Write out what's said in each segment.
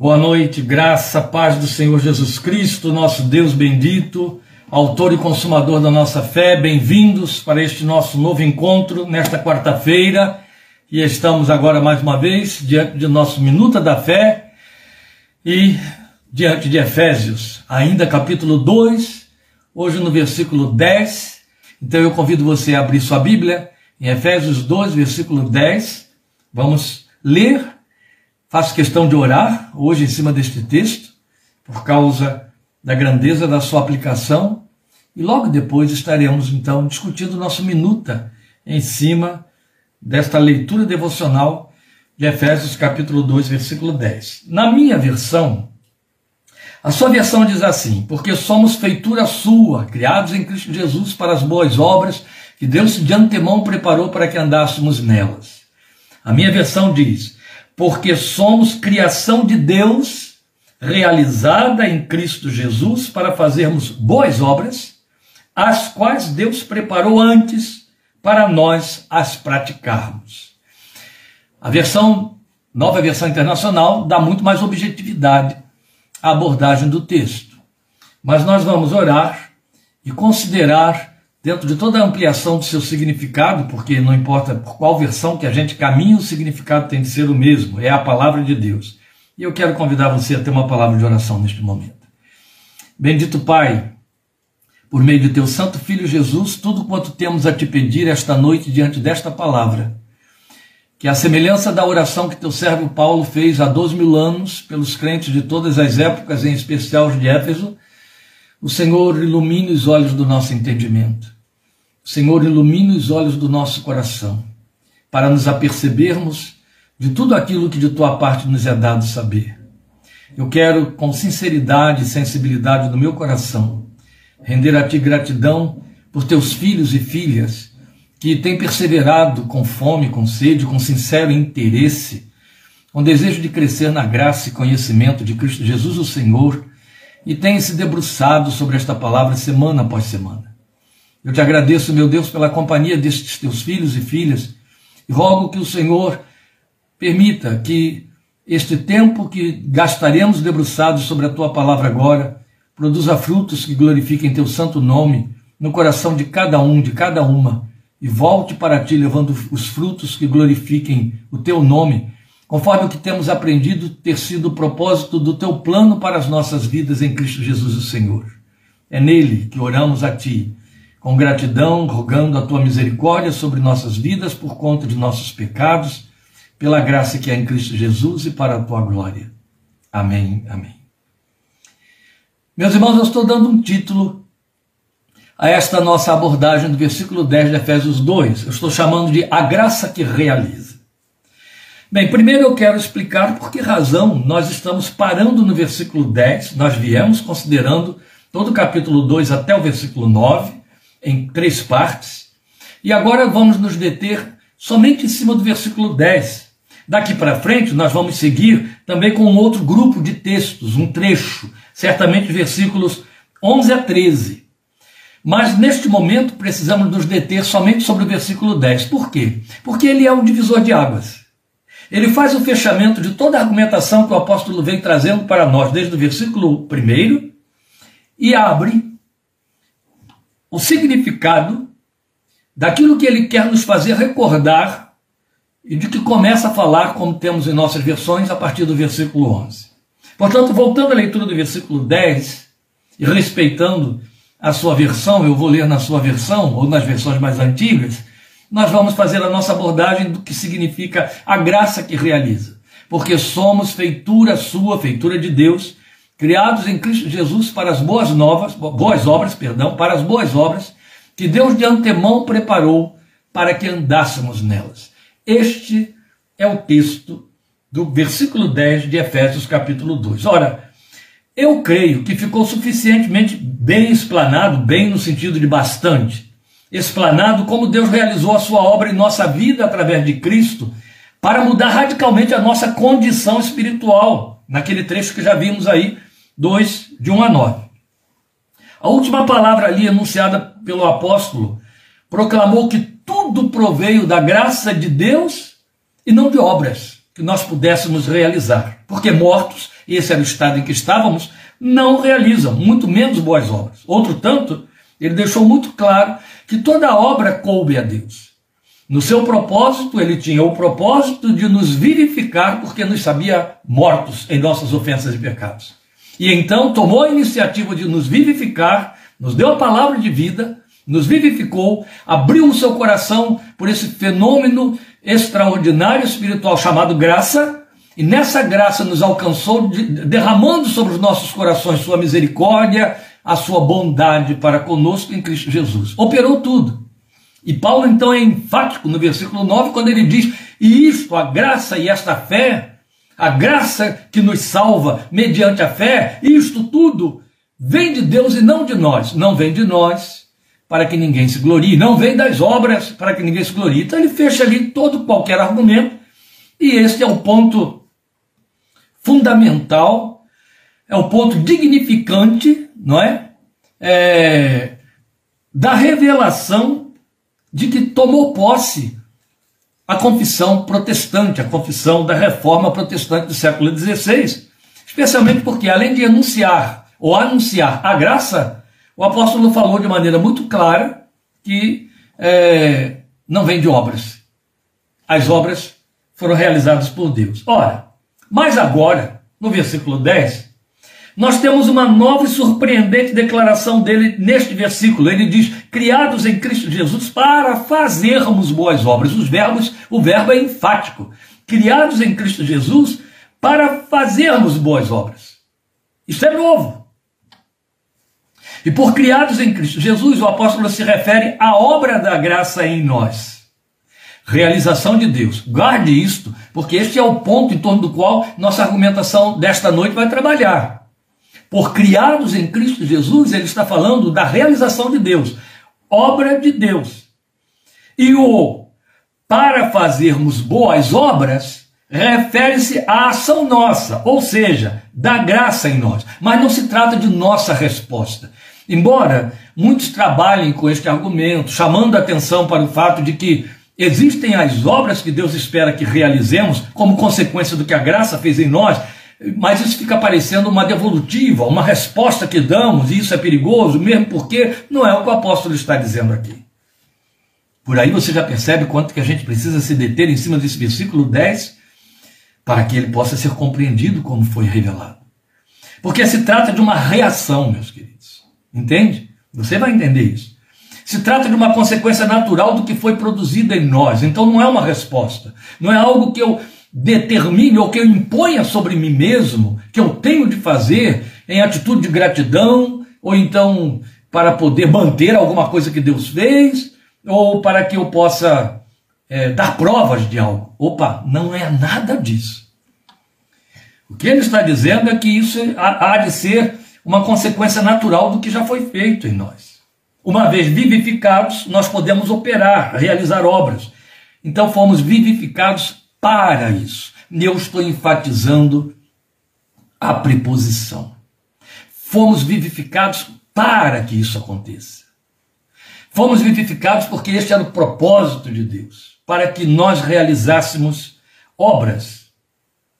Boa noite, graça, paz do Senhor Jesus Cristo, nosso Deus bendito, autor e consumador da nossa fé. Bem-vindos para este nosso novo encontro nesta quarta-feira. E estamos agora mais uma vez diante de nosso Minuta da Fé e diante de Efésios, ainda capítulo 2, hoje no versículo 10. Então eu convido você a abrir sua Bíblia em Efésios 2, versículo 10. Vamos ler Faço questão de orar hoje em cima deste texto, por causa da grandeza da sua aplicação, e logo depois estaremos então discutindo nossa minuta em cima desta leitura devocional de Efésios capítulo 2, versículo 10. Na minha versão, a sua versão diz assim: Porque somos feitura sua, criados em Cristo Jesus para as boas obras que Deus de antemão preparou para que andássemos nelas. A minha versão diz: porque somos criação de Deus, realizada em Cristo Jesus para fazermos boas obras, as quais Deus preparou antes para nós as praticarmos. A versão, nova versão internacional, dá muito mais objetividade à abordagem do texto. Mas nós vamos orar e considerar dentro de toda a ampliação do seu significado, porque não importa por qual versão que a gente caminha, o significado tem de ser o mesmo, é a palavra de Deus. E eu quero convidar você a ter uma palavra de oração neste momento. Bendito Pai, por meio de teu Santo Filho Jesus, tudo quanto temos a te pedir esta noite diante desta palavra, que a semelhança da oração que teu servo Paulo fez há dois mil anos pelos crentes de todas as épocas, em especial os de Éfeso, o Senhor ilumine os olhos do nosso entendimento. O Senhor ilumine os olhos do nosso coração, para nos apercebermos de tudo aquilo que de tua parte nos é dado saber. Eu quero, com sinceridade e sensibilidade do meu coração, render a ti gratidão por teus filhos e filhas que têm perseverado com fome, com sede, com sincero interesse, com desejo de crescer na graça e conhecimento de Cristo Jesus, o Senhor e tem se debruçado sobre esta palavra semana após semana. Eu te agradeço, meu Deus, pela companhia destes teus filhos e filhas e rogo que o Senhor permita que este tempo que gastaremos debruçados sobre a tua palavra agora produza frutos que glorifiquem teu santo nome no coração de cada um, de cada uma, e volte para ti levando os frutos que glorifiquem o teu nome conforme o que temos aprendido ter sido o propósito do teu plano para as nossas vidas em Cristo Jesus, o Senhor. É nele que oramos a ti, com gratidão, rogando a tua misericórdia sobre nossas vidas por conta de nossos pecados, pela graça que é em Cristo Jesus e para a tua glória. Amém. Amém. Meus irmãos, eu estou dando um título a esta nossa abordagem do versículo 10 de Efésios 2. Eu estou chamando de A Graça que Realiza. Bem, primeiro eu quero explicar por que razão nós estamos parando no versículo 10, nós viemos considerando todo o capítulo 2 até o versículo 9, em três partes, e agora vamos nos deter somente em cima do versículo 10. Daqui para frente, nós vamos seguir também com um outro grupo de textos, um trecho, certamente versículos 11 a 13. Mas neste momento precisamos nos deter somente sobre o versículo 10. Por quê? Porque ele é um divisor de águas. Ele faz o fechamento de toda a argumentação que o apóstolo vem trazendo para nós, desde o versículo 1, e abre o significado daquilo que ele quer nos fazer recordar e de que começa a falar, como temos em nossas versões, a partir do versículo 11. Portanto, voltando à leitura do versículo 10 e respeitando a sua versão, eu vou ler na sua versão ou nas versões mais antigas, nós vamos fazer a nossa abordagem do que significa a graça que realiza. Porque somos feitura sua, feitura de Deus, criados em Cristo Jesus para as boas novas, boas obras, perdão, para as boas obras que Deus de antemão preparou para que andássemos nelas. Este é o texto do versículo 10 de Efésios capítulo 2. Ora, eu creio que ficou suficientemente bem explanado, bem no sentido de bastante, explanado como Deus realizou a sua obra em nossa vida através de Cristo para mudar radicalmente a nossa condição espiritual, naquele trecho que já vimos aí, 2, de 1 a 9. A última palavra ali anunciada pelo apóstolo proclamou que tudo proveio da graça de Deus e não de obras que nós pudéssemos realizar, porque mortos esse era o estado em que estávamos, não realizam, muito menos boas obras. Outro tanto, ele deixou muito claro que toda obra coube a Deus. No seu propósito, ele tinha o propósito de nos vivificar, porque nos sabia mortos em nossas ofensas e pecados. E então tomou a iniciativa de nos vivificar, nos deu a palavra de vida, nos vivificou, abriu o seu coração por esse fenômeno extraordinário espiritual chamado graça, e nessa graça nos alcançou, derramando sobre os nossos corações sua misericórdia, a sua bondade para conosco em Cristo Jesus. Operou tudo. E Paulo então é enfático no versículo 9 quando ele diz: E isto, a graça e esta fé, a graça que nos salva mediante a fé, isto tudo vem de Deus e não de nós. Não vem de nós para que ninguém se glorie, não vem das obras para que ninguém se glorie. Então ele fecha ali todo qualquer argumento, e este é o ponto fundamental, é o ponto dignificante, não é? é da revelação de que tomou posse a confissão protestante, a confissão da reforma protestante do século XVI, especialmente porque, além de anunciar ou anunciar a graça, o apóstolo falou de maneira muito clara que é, não vem de obras. As obras foram realizadas por Deus. Ora, mas agora, no versículo 10, nós temos uma nova e surpreendente declaração dele neste versículo. Ele diz: "Criados em Cristo Jesus para fazermos boas obras". Os verbos, o verbo é enfático. Criados em Cristo Jesus para fazermos boas obras. Isso é novo. E por criados em Cristo Jesus, o apóstolo se refere à obra da graça em nós. Realização de Deus. Guarde isto, porque este é o ponto em torno do qual nossa argumentação desta noite vai trabalhar por criados em Cristo Jesus, ele está falando da realização de Deus, obra de Deus. E o para fazermos boas obras refere-se à ação nossa, ou seja, da graça em nós. Mas não se trata de nossa resposta. Embora muitos trabalhem com este argumento, chamando a atenção para o fato de que existem as obras que Deus espera que realizemos como consequência do que a graça fez em nós, mas isso fica parecendo uma devolutiva, uma resposta que damos, e isso é perigoso, mesmo porque não é o que o apóstolo está dizendo aqui. Por aí você já percebe quanto que a gente precisa se deter em cima desse versículo 10 para que ele possa ser compreendido como foi revelado. Porque se trata de uma reação, meus queridos. Entende? Você vai entender isso. Se trata de uma consequência natural do que foi produzido em nós. Então não é uma resposta. Não é algo que eu determine ou que eu imponha sobre mim mesmo, que eu tenho de fazer em atitude de gratidão, ou então para poder manter alguma coisa que Deus fez, ou para que eu possa é, dar provas de algo. Opa, não é nada disso. O que ele está dizendo é que isso há de ser uma consequência natural do que já foi feito em nós. Uma vez vivificados, nós podemos operar, realizar obras. Então fomos vivificados para isso. Eu estou enfatizando a preposição. Fomos vivificados para que isso aconteça. Fomos vivificados porque este era o propósito de Deus, para que nós realizássemos obras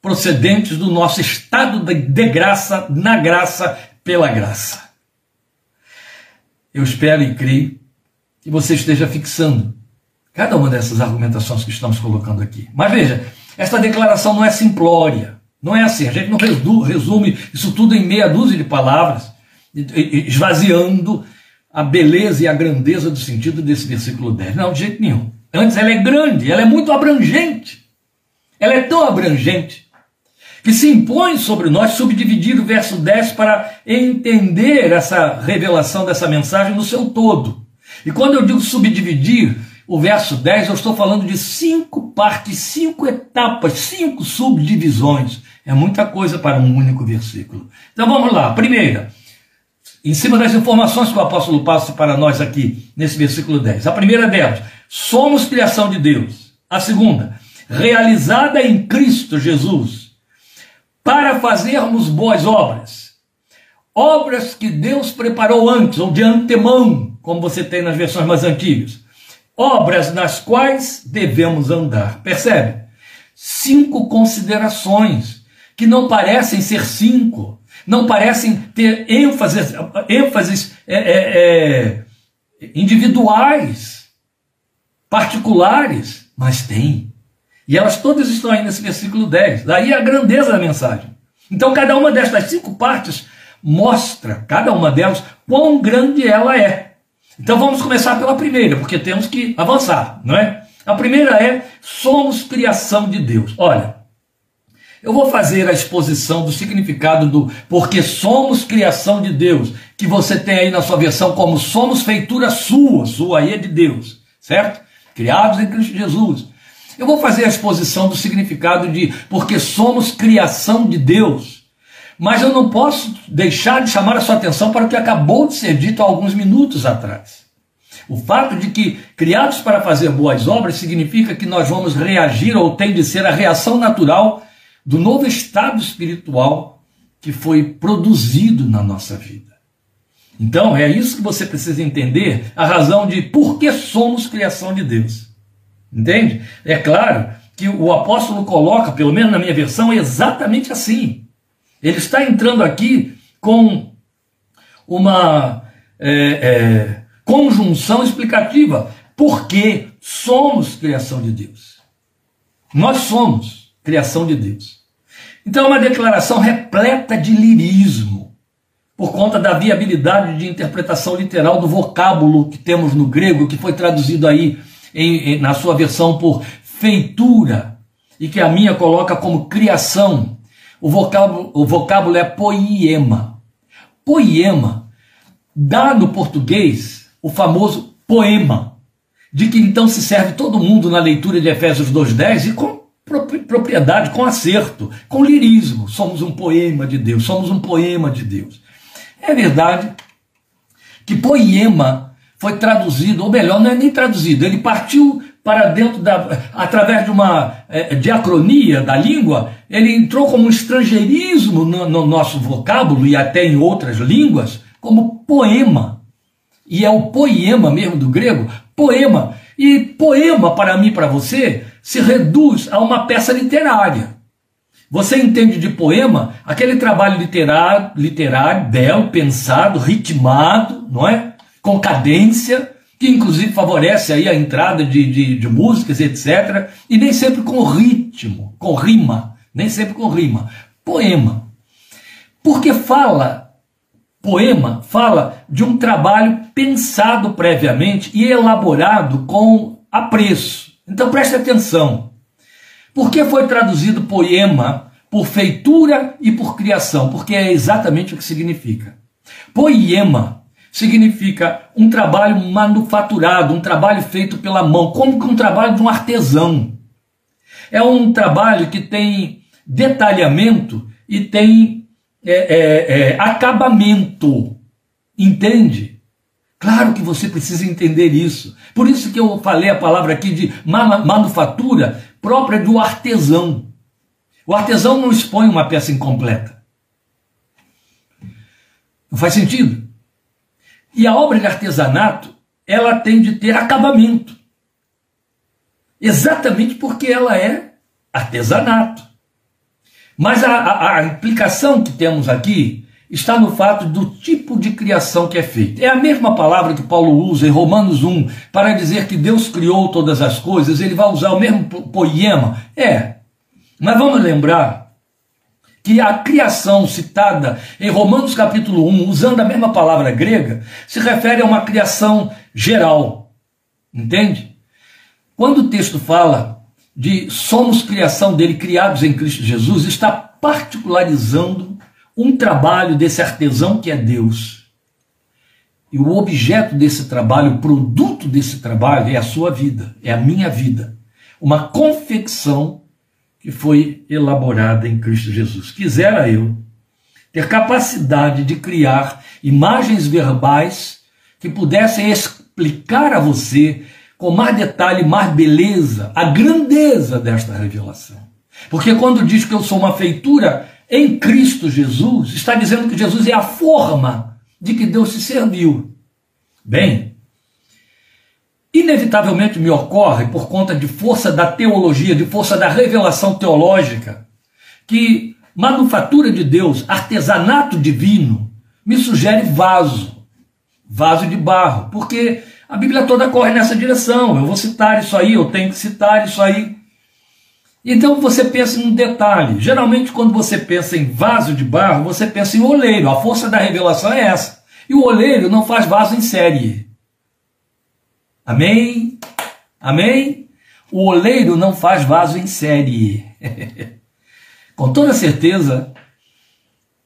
procedentes do nosso estado de graça, na graça, pela graça. Eu espero e creio que você esteja fixando Cada uma dessas argumentações que estamos colocando aqui. Mas veja, esta declaração não é simplória. Não é assim. A gente não resume isso tudo em meia dúzia de palavras, esvaziando a beleza e a grandeza do sentido desse versículo 10. Não, de jeito nenhum. Antes, ela é grande, ela é muito abrangente. Ela é tão abrangente que se impõe sobre nós subdividir o verso 10 para entender essa revelação dessa mensagem no seu todo. E quando eu digo subdividir, o verso 10, eu estou falando de cinco partes, cinco etapas, cinco subdivisões. É muita coisa para um único versículo. Então vamos lá. Primeira, em cima das informações que o apóstolo passa para nós aqui, nesse versículo 10. A primeira delas, somos criação de Deus. A segunda, realizada em Cristo Jesus, para fazermos boas obras. Obras que Deus preparou antes, ou de antemão, como você tem nas versões mais antigas obras nas quais devemos andar. Percebe? Cinco considerações que não parecem ser cinco, não parecem ter ênfases, ênfases é, é, é, individuais, particulares, mas tem. E elas todas estão aí nesse versículo 10. Daí a grandeza da mensagem. Então, cada uma destas cinco partes mostra, cada uma delas, quão grande ela é. Então, vamos começar pela primeira, porque temos que avançar, não é? A primeira é: somos criação de Deus. Olha, eu vou fazer a exposição do significado do porque somos criação de Deus, que você tem aí na sua versão como somos feitura sua, sua aí é de Deus, certo? Criados em Cristo Jesus. Eu vou fazer a exposição do significado de porque somos criação de Deus. Mas eu não posso deixar de chamar a sua atenção para o que acabou de ser dito há alguns minutos atrás. O fato de que criados para fazer boas obras significa que nós vamos reagir ou tem de ser a reação natural do novo estado espiritual que foi produzido na nossa vida. Então, é isso que você precisa entender, a razão de por que somos criação de Deus. Entende? É claro que o apóstolo coloca, pelo menos na minha versão, exatamente assim. Ele está entrando aqui com uma é, é, conjunção explicativa. Porque somos criação de Deus. Nós somos criação de Deus. Então é uma declaração repleta de lirismo, por conta da viabilidade de interpretação literal do vocábulo que temos no grego, que foi traduzido aí em, em, na sua versão por feitura, e que a minha coloca como criação. O vocábulo, o vocábulo é poiema. Poiema dá no português o famoso poema, de que então se serve todo mundo na leitura de Efésios 2,10 e com propriedade, com acerto, com lirismo. Somos um poema de Deus, somos um poema de Deus. É verdade que poema foi traduzido, ou melhor, não é nem traduzido, ele partiu para dentro da. através de uma é, diacronia da língua, ele entrou como um estrangeirismo no, no nosso vocábulo e até em outras línguas, como poema. E é o poema mesmo do grego, poema. E poema, para mim para você, se reduz a uma peça literária. Você entende de poema aquele trabalho literário, literário belo, pensado, ritmado, não é? com cadência, que inclusive favorece aí a entrada de, de, de músicas, etc. E nem sempre com ritmo, com rima, nem sempre com rima. Poema. Porque fala, poema, fala de um trabalho pensado previamente e elaborado com apreço. Então preste atenção. Por que foi traduzido poema por feitura e por criação? Porque é exatamente o que significa. Poema significa um trabalho manufaturado, um trabalho feito pela mão, como que um trabalho de um artesão. É um trabalho que tem detalhamento e tem é, é, é, acabamento. Entende? Claro que você precisa entender isso. Por isso que eu falei a palavra aqui de manufatura própria do artesão. O artesão não expõe uma peça incompleta. Não faz sentido? E a obra de artesanato, ela tem de ter acabamento. Exatamente porque ela é artesanato. Mas a, a, a implicação que temos aqui está no fato do tipo de criação que é feita. É a mesma palavra que Paulo usa em Romanos 1 para dizer que Deus criou todas as coisas, ele vai usar o mesmo poema. É. Mas vamos lembrar que a criação citada em Romanos capítulo 1, usando a mesma palavra grega, se refere a uma criação geral. Entende? Quando o texto fala de somos criação dele, criados em Cristo Jesus, está particularizando um trabalho desse artesão que é Deus. E o objeto desse trabalho, o produto desse trabalho é a sua vida, é a minha vida. Uma confecção que foi elaborada em Cristo Jesus. Quisera eu ter capacidade de criar imagens verbais que pudessem explicar a você com mais detalhe, mais beleza, a grandeza desta revelação. Porque quando diz que eu sou uma feitura em Cristo Jesus, está dizendo que Jesus é a forma de que Deus se serviu. Bem, inevitavelmente me ocorre, por conta de força da teologia, de força da revelação teológica, que manufatura de Deus, artesanato divino, me sugere vaso, vaso de barro, porque a Bíblia toda corre nessa direção. Eu vou citar isso aí, eu tenho que citar isso aí. Então você pensa em um detalhe. Geralmente, quando você pensa em vaso de barro, você pensa em oleiro. A força da revelação é essa. E o oleiro não faz vaso em série. Amém? Amém? O oleiro não faz vaso em série. Com toda certeza,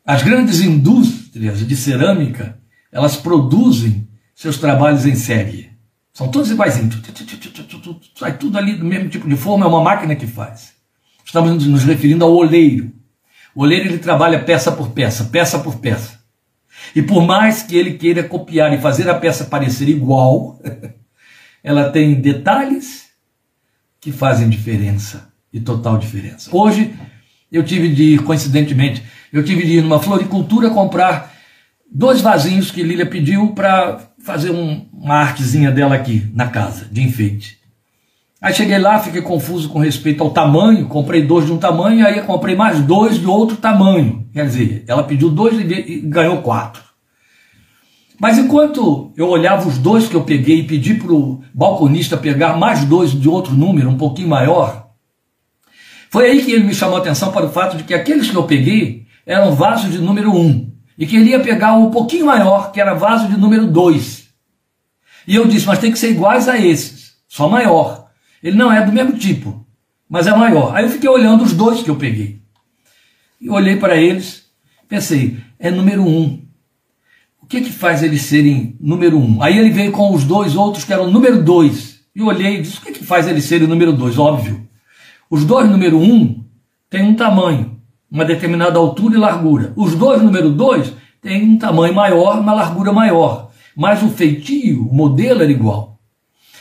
as grandes indústrias de cerâmica, elas produzem seus trabalhos em série. São todos iguaizinhos. Sai tudo ali do mesmo tipo de forma, é uma máquina que faz. Estamos nos referindo ao oleiro. O oleiro ele trabalha peça por peça, peça por peça. E por mais que ele queira copiar e fazer a peça parecer igual, ela tem detalhes que fazem diferença e total diferença. Hoje eu tive de ir, coincidentemente, eu tive de ir numa floricultura comprar dois vasinhos que Lília pediu para fazer um, uma artezinha dela aqui na casa, de enfeite. Aí cheguei lá, fiquei confuso com respeito ao tamanho, comprei dois de um tamanho, aí comprei mais dois de outro tamanho. Quer dizer, ela pediu dois e ganhou quatro. Mas enquanto eu olhava os dois que eu peguei e pedi para o balconista pegar mais dois de outro número, um pouquinho maior, foi aí que ele me chamou a atenção para o fato de que aqueles que eu peguei eram vasos de número um e queria pegar um pouquinho maior, que era vaso de número dois. E eu disse, mas tem que ser iguais a esses, só maior. Ele não é do mesmo tipo, mas é maior. Aí eu fiquei olhando os dois que eu peguei. E olhei para eles, pensei, é número um que, que faz eles serem número um? Aí ele veio com os dois outros que eram número dois. E eu olhei e disse: o que, que faz eles serem número dois? Óbvio. Os dois número um têm um tamanho, uma determinada altura e largura. Os dois número dois têm um tamanho maior, uma largura maior. Mas o feitio, o modelo era igual.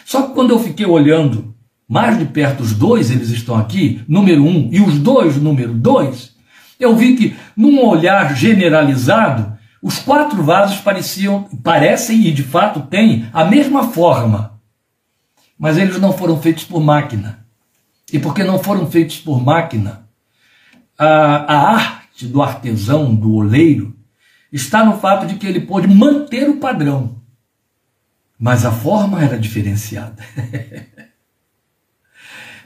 Só que quando eu fiquei olhando mais de perto os dois, eles estão aqui, número um, e os dois, número dois, eu vi que num olhar generalizado, os quatro vasos pareciam, parecem e de fato têm a mesma forma, mas eles não foram feitos por máquina. E porque não foram feitos por máquina, a, a arte do artesão, do oleiro, está no fato de que ele pôde manter o padrão, mas a forma era diferenciada.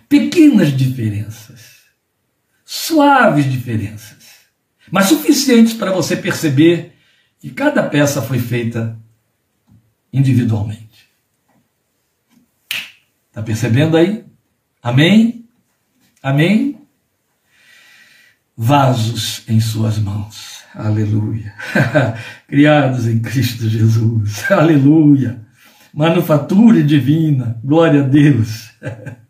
Pequenas diferenças, suaves diferenças, mas suficientes para você perceber que cada peça foi feita individualmente. Está percebendo aí? Amém? Amém? Vasos em suas mãos. Aleluia. Criados em Cristo Jesus. Aleluia. Manufatura divina. Glória a Deus.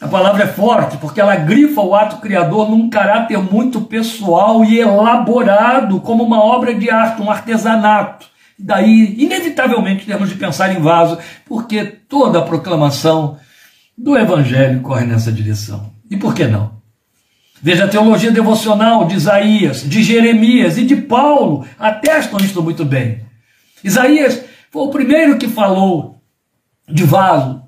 A palavra é forte porque ela grifa o ato criador num caráter muito pessoal e elaborado, como uma obra de arte, um artesanato. Daí, inevitavelmente, temos de pensar em vaso, porque toda a proclamação do Evangelho corre nessa direção. E por que não? Veja a teologia devocional de Isaías, de Jeremias e de Paulo, atestam isto muito bem. Isaías foi o primeiro que falou de vaso,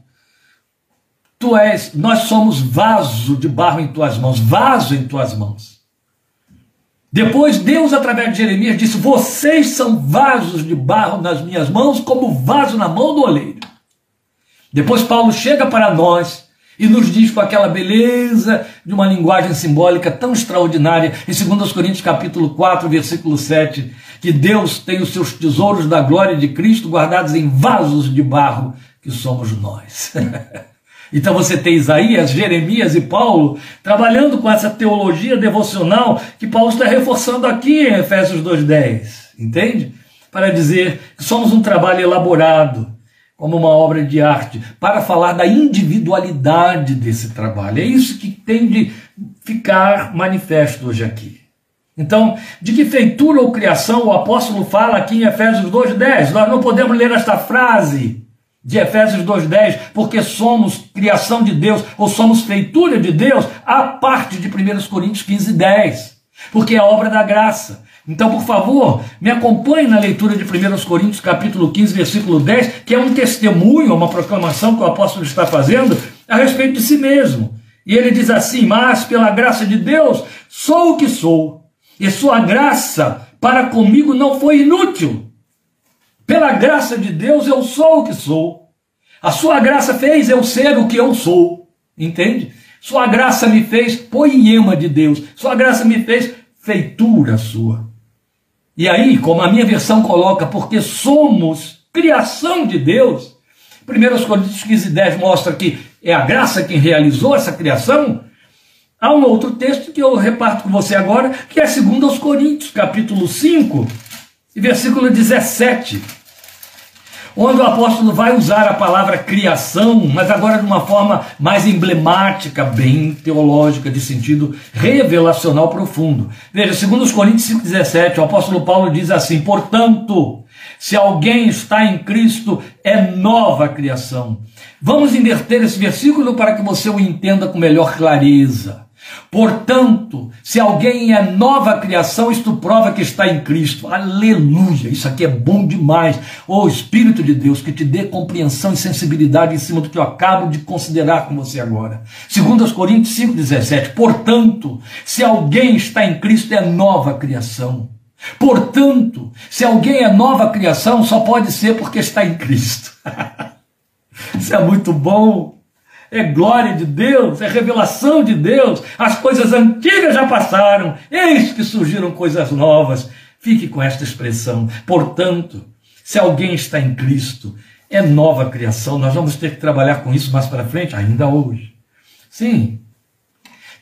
Tu és, nós somos vaso de barro em tuas mãos, vaso em tuas mãos. Depois Deus, através de Jeremias, disse: Vocês são vasos de barro nas minhas mãos, como vaso na mão do oleiro. Depois Paulo chega para nós e nos diz com aquela beleza de uma linguagem simbólica tão extraordinária, em 2 Coríntios capítulo 4, versículo 7, que Deus tem os seus tesouros da glória de Cristo guardados em vasos de barro, que somos nós. Então você tem Isaías, Jeremias e Paulo trabalhando com essa teologia devocional que Paulo está reforçando aqui em Efésios 2,10. Entende? Para dizer que somos um trabalho elaborado, como uma obra de arte, para falar da individualidade desse trabalho. É isso que tem de ficar manifesto hoje aqui. Então, de que feitura ou criação o apóstolo fala aqui em Efésios 2,10? Nós não podemos ler esta frase de Efésios 2,10, porque somos criação de Deus, ou somos feitura de Deus, a parte de 1 Coríntios 15,10, porque é obra da graça. Então, por favor, me acompanhe na leitura de 1 Coríntios capítulo 15, versículo 10, que é um testemunho, uma proclamação que o apóstolo está fazendo a respeito de si mesmo. E ele diz assim: Mas pela graça de Deus sou o que sou, e sua graça para comigo não foi inútil. Pela graça de Deus eu sou o que sou. A sua graça fez eu ser o que eu sou. Entende? Sua graça me fez poema de Deus. Sua graça me fez feitura sua. E aí, como a minha versão coloca, porque somos criação de Deus, 1 Coríntios 15, 10 mostra que é a graça quem realizou essa criação. Há um outro texto que eu reparto com você agora, que é 2 Coríntios, capítulo 5, versículo 17 onde o apóstolo vai usar a palavra criação, mas agora de uma forma mais emblemática, bem teológica, de sentido revelacional profundo. Veja, segundo os Coríntios 5,17, o apóstolo Paulo diz assim: portanto, se alguém está em Cristo, é nova criação. Vamos inverter esse versículo para que você o entenda com melhor clareza. Portanto, se alguém é nova criação, isto prova que está em Cristo. Aleluia! Isso aqui é bom demais. Ô oh, Espírito de Deus, que te dê compreensão e sensibilidade em cima do que eu acabo de considerar com você agora. Segundo os Coríntios 5,17. Portanto, se alguém está em Cristo, é nova criação. Portanto, se alguém é nova criação, só pode ser porque está em Cristo. Isso é muito bom é glória de Deus, é revelação de Deus. As coisas antigas já passaram, eis que surgiram coisas novas. Fique com esta expressão. Portanto, se alguém está em Cristo, é nova criação. Nós vamos ter que trabalhar com isso mais para frente, ainda hoje. Sim.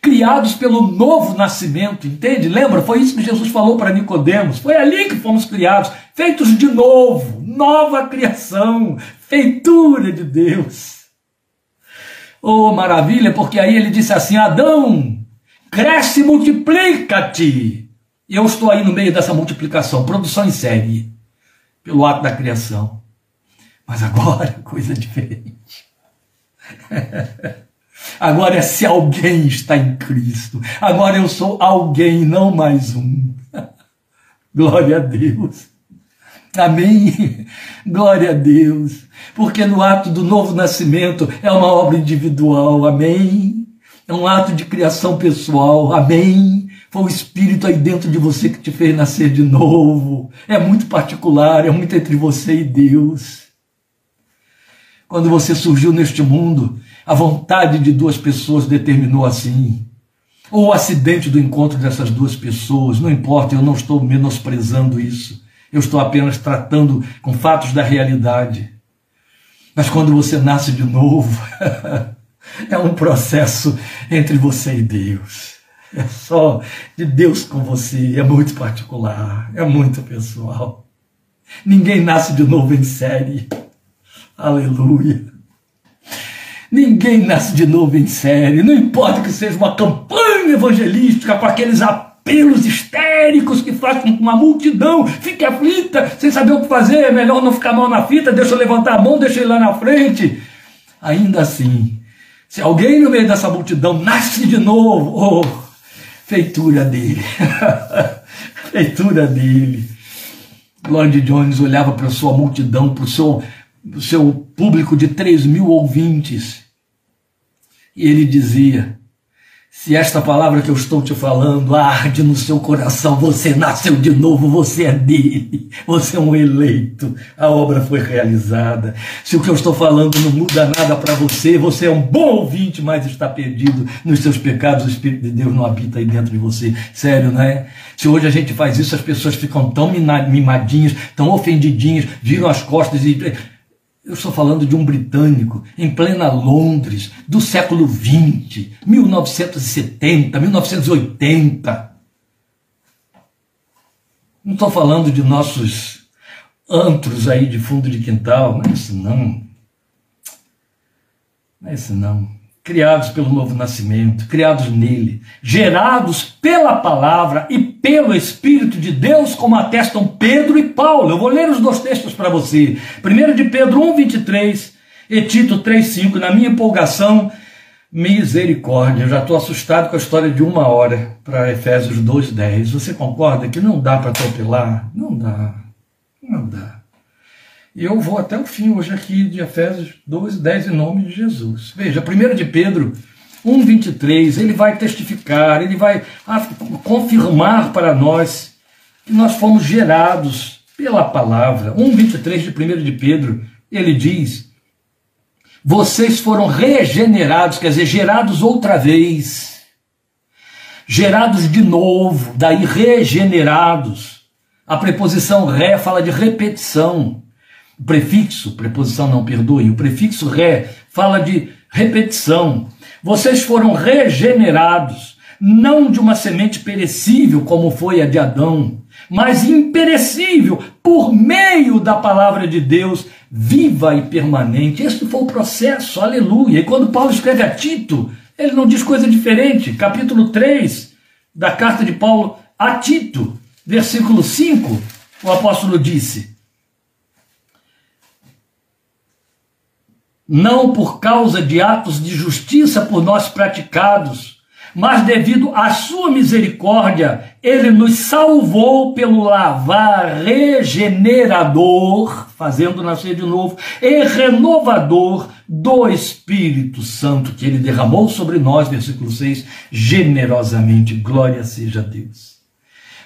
Criados pelo novo nascimento, entende? Lembra? Foi isso que Jesus falou para Nicodemos. Foi ali que fomos criados, feitos de novo, nova criação, feitura de Deus. Oh, maravilha, porque aí ele disse assim: Adão, cresce e multiplica-te. Eu estou aí no meio dessa multiplicação, produção em série, pelo ato da criação. Mas agora, coisa diferente. Agora é se alguém está em Cristo. Agora eu sou alguém, não mais um. Glória a Deus. Amém? Glória a Deus. Porque no ato do novo nascimento é uma obra individual. Amém? É um ato de criação pessoal. Amém? Foi o Espírito aí dentro de você que te fez nascer de novo. É muito particular, é muito entre você e Deus. Quando você surgiu neste mundo, a vontade de duas pessoas determinou assim. Ou o acidente do encontro dessas duas pessoas, não importa, eu não estou menosprezando isso. Eu estou apenas tratando com fatos da realidade. Mas quando você nasce de novo, é um processo entre você e Deus. É só de Deus com você, é muito particular, é muito pessoal. Ninguém nasce de novo em série. Aleluia. Ninguém nasce de novo em série. Não importa que seja uma campanha evangelística com aqueles apelos apelos histéricos que fazem com que uma multidão fique aflita, sem saber o que fazer, é melhor não ficar mal na fita, deixa eu levantar a mão, deixa ele lá na frente. Ainda assim, se alguém no meio dessa multidão nasce de novo, oh, feitura dele, feitura dele. Lloyd Jones olhava para sua multidão, para o seu, seu público de 3 mil ouvintes, e ele dizia: se esta palavra que eu estou te falando arde no seu coração, você nasceu de novo, você é dele, você é um eleito, a obra foi realizada. Se o que eu estou falando não muda nada para você, você é um bom ouvinte, mas está perdido nos seus pecados, o Espírito de Deus não habita aí dentro de você. Sério, não é? Se hoje a gente faz isso, as pessoas ficam tão mimadinhas, tão ofendidinhas, viram as costas e eu estou falando de um britânico em plena Londres, do século XX, 1970, 1980. Não estou falando de nossos antros aí de fundo de quintal, não é isso não. Não é isso não criados pelo novo nascimento, criados nele, gerados pela palavra e pelo Espírito de Deus, como atestam Pedro e Paulo. Eu vou ler os dois textos para você. Primeiro de Pedro 1, 23 e Tito 3, 5. Na minha empolgação, misericórdia. Eu já estou assustado com a história de uma hora para Efésios 2, 10. Você concorda que não dá para atropelar? Não dá. Não dá. E eu vou até o fim hoje aqui de Efésios 2, 10 em nome de Jesus. Veja, 1 de Pedro, 1,23, ele vai testificar, ele vai confirmar para nós que nós fomos gerados pela palavra. 1,23 de 1 de Pedro, ele diz: Vocês foram regenerados, quer dizer, gerados outra vez, gerados de novo, daí regenerados. A preposição ré fala de repetição. O prefixo, preposição não perdoe, o prefixo ré fala de repetição. Vocês foram regenerados, não de uma semente perecível como foi a de Adão, mas imperecível por meio da palavra de Deus, viva e permanente. Este foi o processo, aleluia. E quando Paulo escreve a Tito, ele não diz coisa diferente. Capítulo 3 da carta de Paulo a Tito, versículo 5, o apóstolo disse: não por causa de atos de justiça por nós praticados, mas devido à sua misericórdia, ele nos salvou pelo lavar regenerador, fazendo nascer de novo, e renovador do Espírito Santo que ele derramou sobre nós, versículo 6, generosamente. Glória seja a Deus.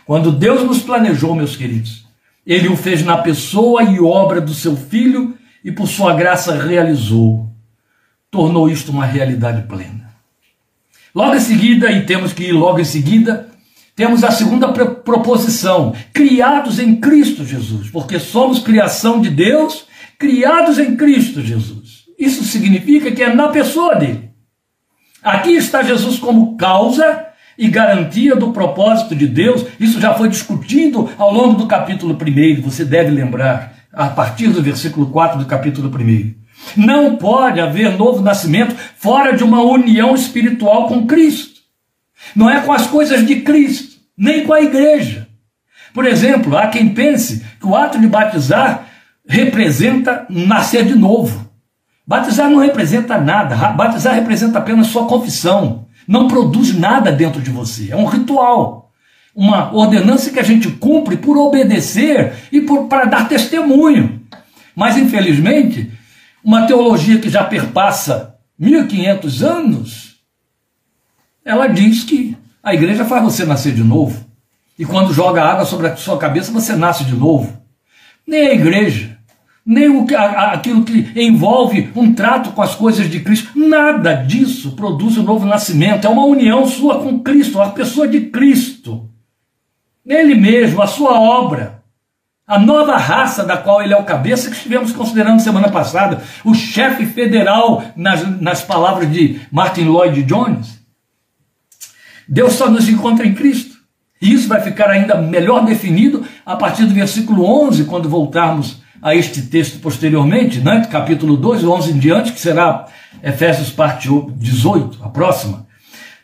Quando Deus nos planejou, meus queridos, ele o fez na pessoa e obra do seu filho e por sua graça realizou, tornou isto uma realidade plena. Logo em seguida, e temos que ir logo em seguida, temos a segunda proposição: criados em Cristo Jesus, porque somos criação de Deus, criados em Cristo Jesus. Isso significa que é na pessoa dele. Aqui está Jesus como causa e garantia do propósito de Deus. Isso já foi discutido ao longo do capítulo 1, você deve lembrar a partir do versículo 4 do capítulo 1. Não pode haver novo nascimento fora de uma união espiritual com Cristo. Não é com as coisas de Cristo, nem com a igreja. Por exemplo, há quem pense que o ato de batizar representa nascer de novo. Batizar não representa nada, batizar representa apenas sua confissão. Não produz nada dentro de você, é um ritual uma ordenança que a gente cumpre por obedecer e para dar testemunho. Mas, infelizmente, uma teologia que já perpassa 1500 anos, ela diz que a igreja faz você nascer de novo. E quando joga água sobre a sua cabeça, você nasce de novo. Nem a igreja, nem o, aquilo que envolve um trato com as coisas de Cristo, nada disso produz um novo nascimento. É uma união sua com Cristo, a pessoa de Cristo nele mesmo, a sua obra, a nova raça da qual ele é o cabeça, que estivemos considerando semana passada, o chefe federal, nas, nas palavras de Martin Lloyd Jones. Deus só nos encontra em Cristo. E isso vai ficar ainda melhor definido a partir do versículo 11, quando voltarmos a este texto posteriormente, né? capítulo 2, 11 em diante, que será Efésios parte 18, a próxima.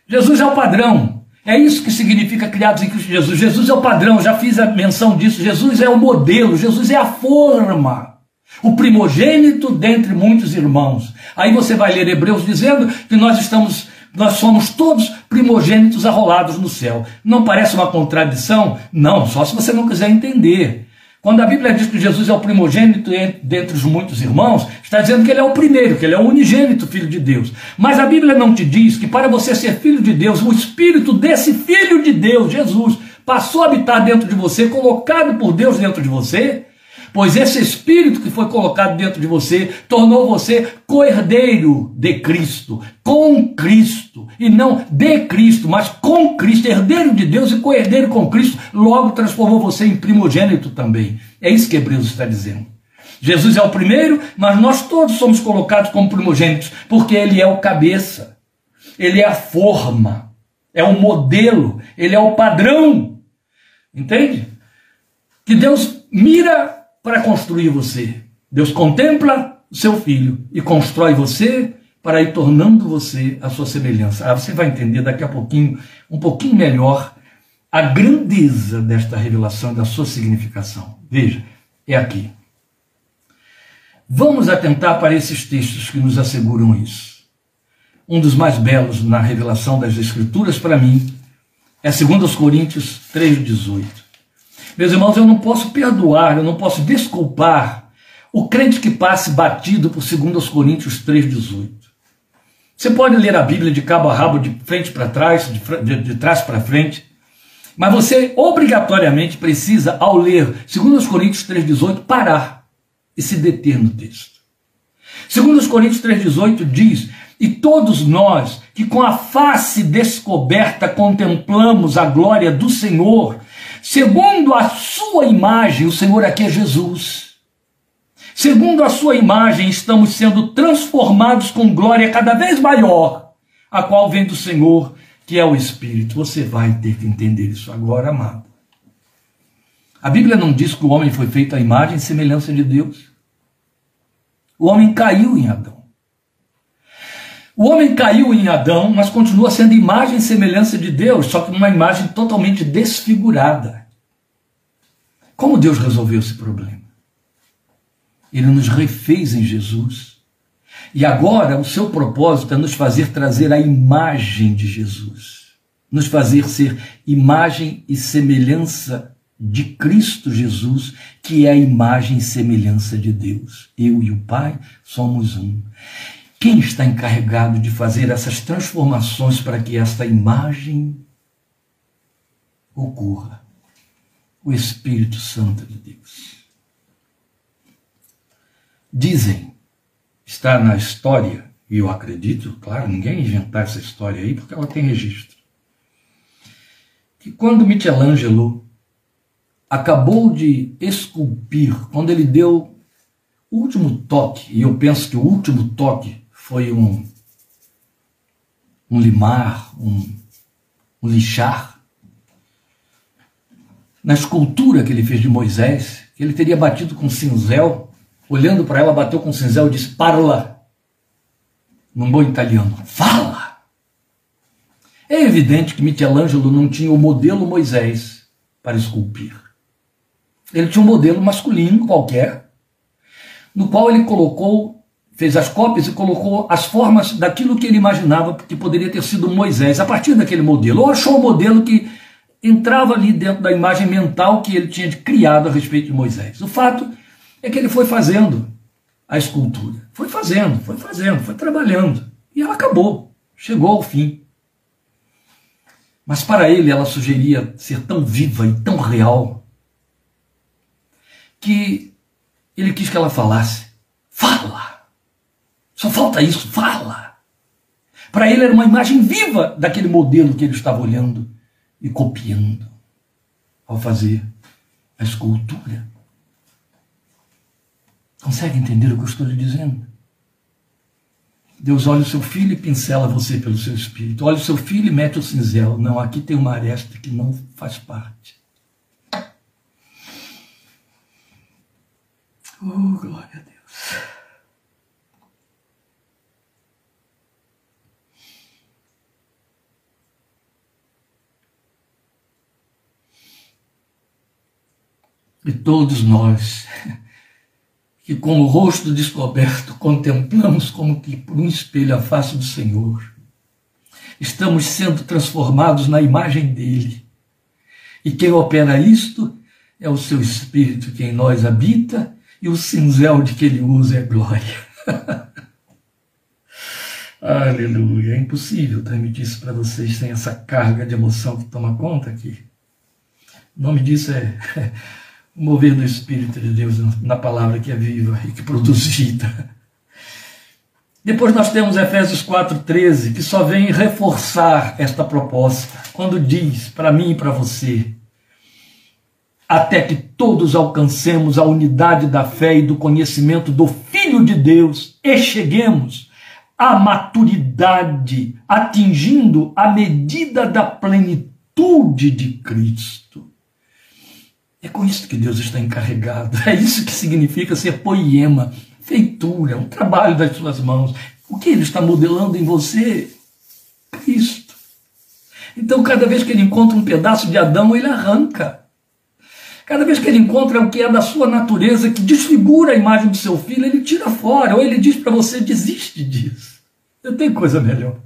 Jesus é o padrão, é isso que significa criados em Cristo Jesus. Jesus é o padrão, já fiz a menção disso. Jesus é o modelo, Jesus é a forma. O primogênito dentre muitos irmãos. Aí você vai ler Hebreus dizendo que nós estamos, nós somos todos primogênitos arrolados no céu. Não parece uma contradição? Não, só se você não quiser entender. Quando a Bíblia diz que Jesus é o primogênito dentre os muitos irmãos, está dizendo que ele é o primeiro, que ele é o unigênito filho de Deus. Mas a Bíblia não te diz que para você ser filho de Deus, o espírito desse filho de Deus, Jesus, passou a habitar dentro de você, colocado por Deus dentro de você, pois esse Espírito que foi colocado dentro de você tornou você co-herdeiro de Cristo, com Cristo, e não de Cristo, mas com Cristo, herdeiro de Deus e co-herdeiro com Cristo, logo transformou você em primogênito também. É isso que Hebreus está dizendo. Jesus é o primeiro, mas nós todos somos colocados como primogênitos, porque ele é o cabeça, ele é a forma, é o modelo, ele é o padrão. Entende? Que Deus mira para construir você. Deus contempla o seu filho e constrói você para ir tornando você a sua semelhança. Ah, você vai entender daqui a pouquinho, um pouquinho melhor, a grandeza desta revelação, da sua significação. Veja, é aqui. Vamos atentar para esses textos que nos asseguram isso. Um dos mais belos na revelação das Escrituras, para mim, é 2 Coríntios 3,18. Meus irmãos, eu não posso perdoar, eu não posso desculpar o crente que passe batido por 2 Coríntios 3,18. Você pode ler a Bíblia de cabo a rabo, de frente para trás, de, de, de trás para frente, mas você obrigatoriamente precisa, ao ler 2 Coríntios 3,18, parar e se deter no texto. 2 Coríntios 3,18 diz: E todos nós que com a face descoberta contemplamos a glória do Senhor, segundo a sua imagem, o Senhor aqui é Jesus Segundo a sua imagem, estamos sendo transformados com glória cada vez maior, a qual vem do Senhor, que é o Espírito. Você vai ter que entender isso agora, amado. A Bíblia não diz que o homem foi feito à imagem e semelhança de Deus. O homem caiu em Adão. O homem caiu em Adão, mas continua sendo imagem e semelhança de Deus, só que uma imagem totalmente desfigurada. Como Deus resolveu esse problema? Ele nos refez em Jesus. E agora o seu propósito é nos fazer trazer a imagem de Jesus, nos fazer ser imagem e semelhança de Cristo Jesus, que é a imagem e semelhança de Deus. Eu e o Pai somos um. Quem está encarregado de fazer essas transformações para que esta imagem ocorra? O Espírito Santo de Deus. Dizem, está na história, e eu acredito, claro, ninguém inventar essa história aí, porque ela tem registro, que quando Michelangelo acabou de esculpir, quando ele deu o último toque, e eu penso que o último toque foi um, um limar, um, um lixar, na escultura que ele fez de Moisés, ele teria batido com cinzel, olhando para ela, bateu com cinzel e disse: Parla. Num bom italiano, fala. É evidente que Michelangelo não tinha o modelo Moisés para esculpir. Ele tinha um modelo masculino qualquer, no qual ele colocou, fez as cópias e colocou as formas daquilo que ele imaginava que poderia ter sido Moisés, a partir daquele modelo. Ou achou o um modelo que entrava ali dentro da imagem mental que ele tinha criado a respeito de Moisés. O fato é que ele foi fazendo a escultura. Foi fazendo, foi fazendo, foi trabalhando. E ela acabou, chegou ao fim. Mas para ele ela sugeria ser tão viva e tão real que ele quis que ela falasse. Fala! Só falta isso, fala! Para ele era uma imagem viva daquele modelo que ele estava olhando e copiando ao fazer a escultura. Consegue entender o que eu estou lhe dizendo? Deus olha o seu filho e pincela você pelo seu espírito. Olha o seu filho e mete o cinzel. Não, aqui tem uma aresta que não faz parte. Oh, glória a Deus. E todos nós que com o rosto descoberto contemplamos como que por um espelho a face do Senhor. Estamos sendo transformados na imagem dele. E quem opera isto é o seu Espírito que em nós habita e o cinzel de que ele usa é glória. Aleluia. É impossível transmitir isso para vocês sem essa carga de emoção que toma conta aqui. O nome disso é mover do Espírito de Deus na palavra que é viva e que produz vida. Depois nós temos Efésios 4,13, que só vem reforçar esta proposta, quando diz para mim e para você, até que todos alcancemos a unidade da fé e do conhecimento do Filho de Deus e cheguemos à maturidade, atingindo a medida da plenitude de Cristo. É com isso que Deus está encarregado. É isso que significa ser poema, feitura, um trabalho das suas mãos. O que ele está modelando em você? Cristo. Então, cada vez que ele encontra um pedaço de Adão, ele arranca. Cada vez que ele encontra o que é da sua natureza, que desfigura a imagem do seu filho, ele tira fora. Ou ele diz para você: desiste disso. Eu tenho coisa melhor.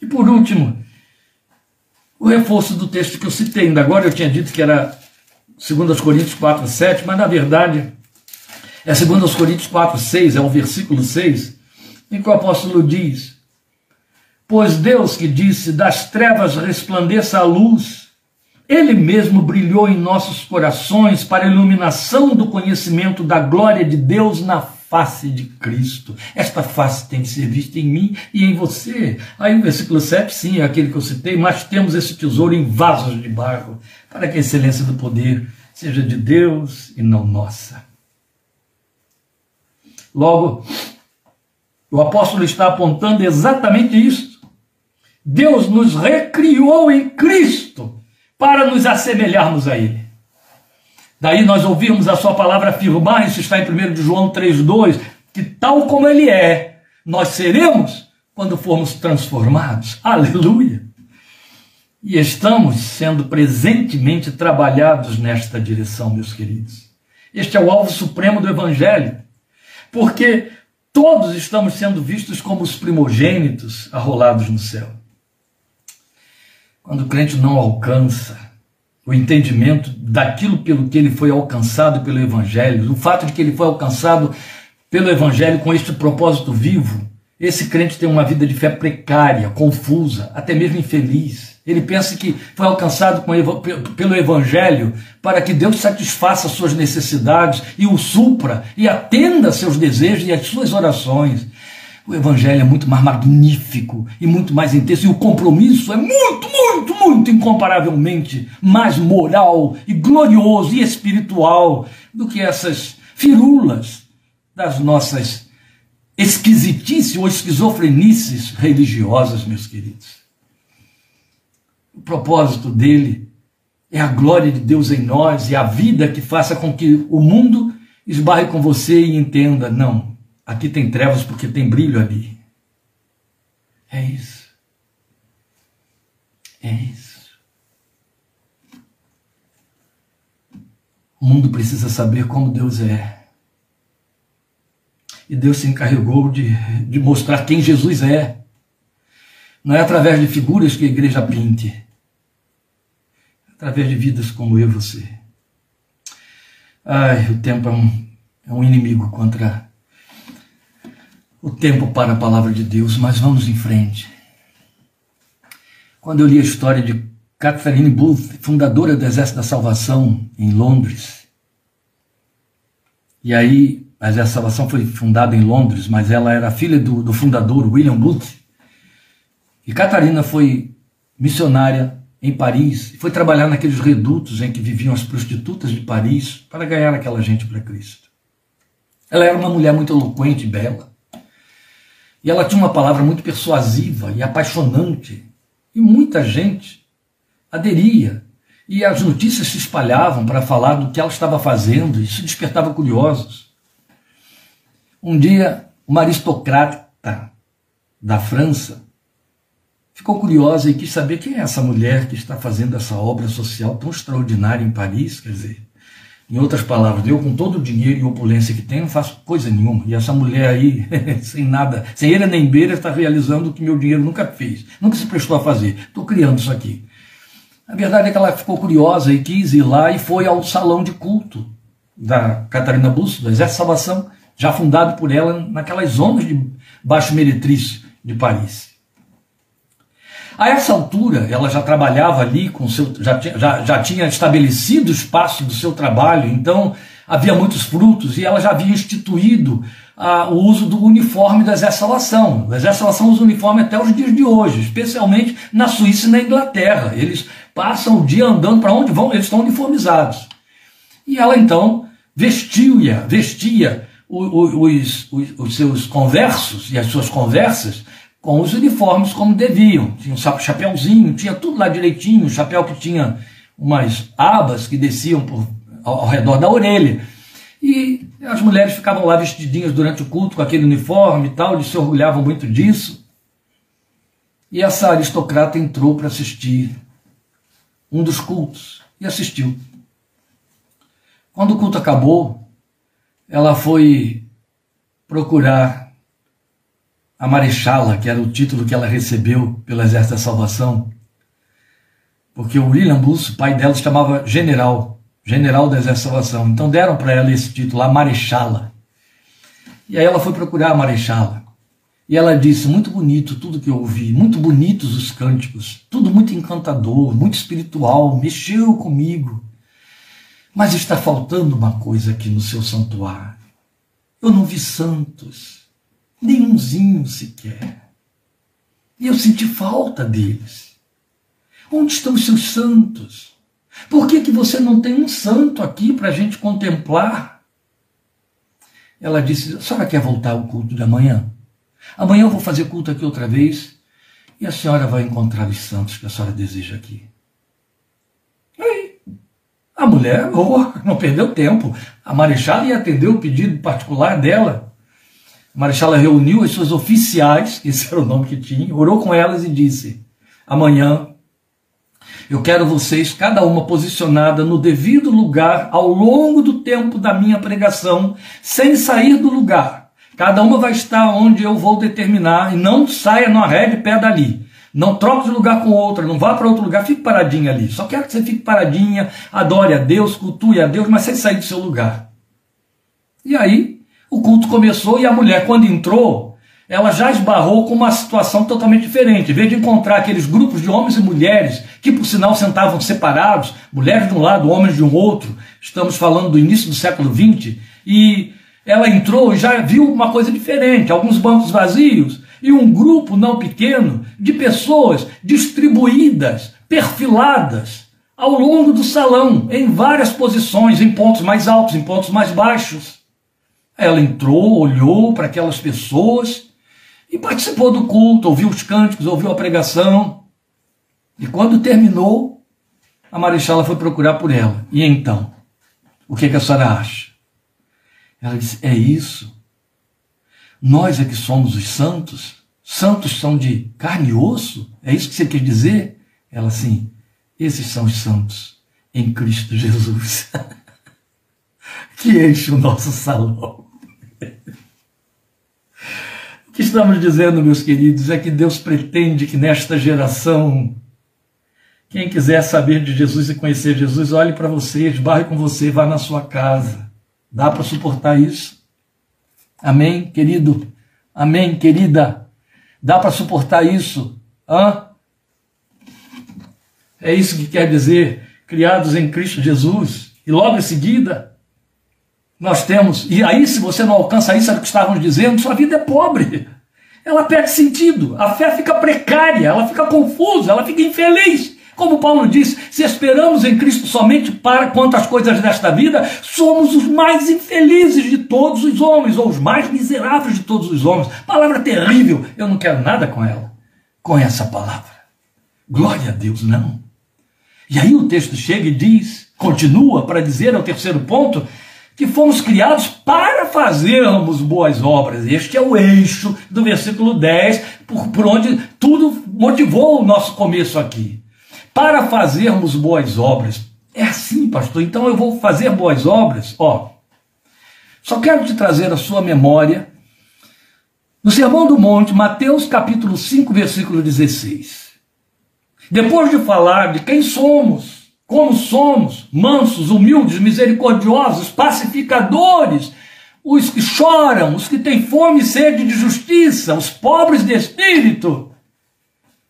E por último, o reforço do texto que eu citei ainda agora, eu tinha dito que era 2 Coríntios 4, 7, mas na verdade é 2 Coríntios 4, 6, é o versículo 6, em que o apóstolo diz: Pois Deus que disse: Das trevas resplandeça a luz, Ele mesmo brilhou em nossos corações para a iluminação do conhecimento da glória de Deus na face de Cristo. Esta face tem que ser vista em mim e em você. Aí o versículo 7, sim, é aquele que eu citei, mas temos esse tesouro em vasos de barro, para que a excelência do poder seja de Deus e não nossa. Logo, o apóstolo está apontando exatamente isso. Deus nos recriou em Cristo para nos assemelharmos a Ele. Daí nós ouvimos a sua palavra afirmar, isso está em 1 João 3,2, que tal como Ele é, nós seremos quando formos transformados. Aleluia! E estamos sendo presentemente trabalhados nesta direção, meus queridos. Este é o alvo supremo do Evangelho, porque todos estamos sendo vistos como os primogênitos arrolados no céu. Quando o crente não alcança o entendimento daquilo pelo que ele foi alcançado pelo Evangelho, o fato de que ele foi alcançado pelo Evangelho com este propósito vivo, esse crente tem uma vida de fé precária, confusa, até mesmo infeliz. Ele pensa que foi alcançado pelo Evangelho para que Deus satisfaça suas necessidades e o supra e atenda seus desejos e as suas orações. O Evangelho é muito mais magnífico e muito mais intenso, e o compromisso é muito, muito, muito incomparavelmente mais moral e glorioso e espiritual do que essas firulas das nossas esquisitices ou esquizofrenices religiosas, meus queridos. O propósito dele é a glória de Deus em nós e a vida que faça com que o mundo esbarre com você e entenda: não, Aqui tem trevas porque tem brilho ali. É isso. É isso. O mundo precisa saber como Deus é. E Deus se encarregou de, de mostrar quem Jesus é. Não é através de figuras que a igreja pinte. É através de vidas como eu e você. Ai, o tempo é um, é um inimigo contra o tempo para a palavra de Deus, mas vamos em frente. Quando eu li a história de Catherine Booth, fundadora do Exército da Salvação em Londres, e aí a Exército da Salvação foi fundada em Londres, mas ela era filha do, do fundador William Booth, e Catarina foi missionária em Paris, foi trabalhar naqueles redutos em que viviam as prostitutas de Paris para ganhar aquela gente para Cristo. Ela era uma mulher muito eloquente e bela. E ela tinha uma palavra muito persuasiva e apaixonante. E muita gente aderia. E as notícias se espalhavam para falar do que ela estava fazendo, e isso despertava curiosos. Um dia, uma aristocrata da França ficou curiosa e quis saber quem é essa mulher que está fazendo essa obra social tão extraordinária em Paris. Quer dizer, em outras palavras, eu com todo o dinheiro e opulência que tenho, não faço coisa nenhuma. E essa mulher aí, sem nada, sem eira nem beira, está realizando o que meu dinheiro nunca fez, nunca se prestou a fazer. Estou criando isso aqui. A verdade é que ela ficou curiosa e quis ir lá e foi ao salão de culto da Catarina Busso, do Exército de Salvação, já fundado por ela naquelas zonas de baixo meretrício de Paris. A essa altura, ela já trabalhava ali, com seu, já, já, já tinha estabelecido o espaço do seu trabalho, então havia muitos frutos e ela já havia instituído ah, o uso do uniforme do Exército Salvação. O Exército usa uniforme até os dias de hoje, especialmente na Suíça e na Inglaterra. Eles passam o dia andando para onde vão, eles estão uniformizados. E ela então vestiu-a, vestia os, os, os seus conversos e as suas conversas com os uniformes como deviam. Tinha um chapéuzinho, tinha tudo lá direitinho, um chapéu que tinha umas abas que desciam por, ao, ao redor da orelha. E as mulheres ficavam lá vestidinhas durante o culto com aquele uniforme e tal, eles se orgulhavam muito disso. E essa aristocrata entrou para assistir um dos cultos e assistiu. Quando o culto acabou, ela foi procurar a Marechala, que era o título que ela recebeu pelo Exército da Salvação, porque o William Booth, pai dela, se chamava General, General do Exército da Salvação. Então deram para ela esse título, a Marechala. E aí ela foi procurar a Marechala. E ela disse: Muito bonito tudo que eu ouvi, muito bonitos os cânticos, tudo muito encantador, muito espiritual, mexeu comigo. Mas está faltando uma coisa aqui no seu santuário. Eu não vi santos, nenhumzinho sequer. E eu senti falta deles. Onde estão os seus santos? Por que, que você não tem um santo aqui para a gente contemplar? Ela disse: A senhora quer voltar ao culto de amanhã? Amanhã eu vou fazer culto aqui outra vez e a senhora vai encontrar os santos que a senhora deseja aqui. Aí, a mulher oh, não perdeu tempo. A Marechal ia atender o pedido particular dela. A Marechal reuniu as suas oficiais, esse era o nome que tinha, orou com elas e disse: Amanhã eu quero vocês, cada uma posicionada no devido lugar ao longo do tempo da minha pregação, sem sair do lugar. Cada uma vai estar onde eu vou determinar e não saia, não arrede pé dali. Não troque de lugar com outra, não vá para outro lugar, fique paradinha ali. Só quero que você fique paradinha, adore a Deus, cultue a Deus, mas sem sair do seu lugar. E aí, o culto começou e a mulher, quando entrou, ela já esbarrou com uma situação totalmente diferente. Em vez de encontrar aqueles grupos de homens e mulheres, que por sinal sentavam separados, mulheres de um lado, homens de um outro, estamos falando do início do século XX, e ela entrou e já viu uma coisa diferente, alguns bancos vazios e um grupo não pequeno de pessoas distribuídas, perfiladas ao longo do salão, em várias posições, em pontos mais altos, em pontos mais baixos. Ela entrou, olhou para aquelas pessoas e participou do culto, ouviu os cânticos, ouviu a pregação. E quando terminou, a Marichala foi procurar por ela. E então? O que, que a senhora acha? Ela disse: É isso. Nós é que somos os santos. Santos são de carne e osso? É isso que você quer dizer? Ela sim. Esses são os santos em Cristo Jesus. que enche o nosso salão que estamos dizendo, meus queridos, é que Deus pretende que nesta geração, quem quiser saber de Jesus e conhecer Jesus, olhe para você, esbarre com você, vá na sua casa. Dá para suportar isso? Amém, querido? Amém, querida? Dá para suportar isso? Hã? É isso que quer dizer criados em Cristo Jesus. E logo em seguida, nós temos, e aí se você não alcança isso, é o que estávamos dizendo, sua vida é pobre. Ela perde sentido, a fé fica precária, ela fica confusa, ela fica infeliz. Como Paulo disse, se esperamos em Cristo somente para quantas coisas desta vida, somos os mais infelizes de todos os homens, ou os mais miseráveis de todos os homens. Palavra terrível, eu não quero nada com ela, com essa palavra. Glória a Deus, não. E aí o texto chega e diz, continua para dizer, é o terceiro ponto, que fomos criados para fazermos boas obras. Este é o eixo do versículo 10, por, por onde tudo motivou o nosso começo aqui. Para fazermos boas obras. É assim, pastor. Então eu vou fazer boas obras. Ó, só quero te trazer a sua memória. No Sermão do Monte, Mateus capítulo 5, versículo 16. Depois de falar de quem somos, como somos, mansos, humildes, misericordiosos, pacificadores, os que choram, os que têm fome e sede de justiça, os pobres de espírito.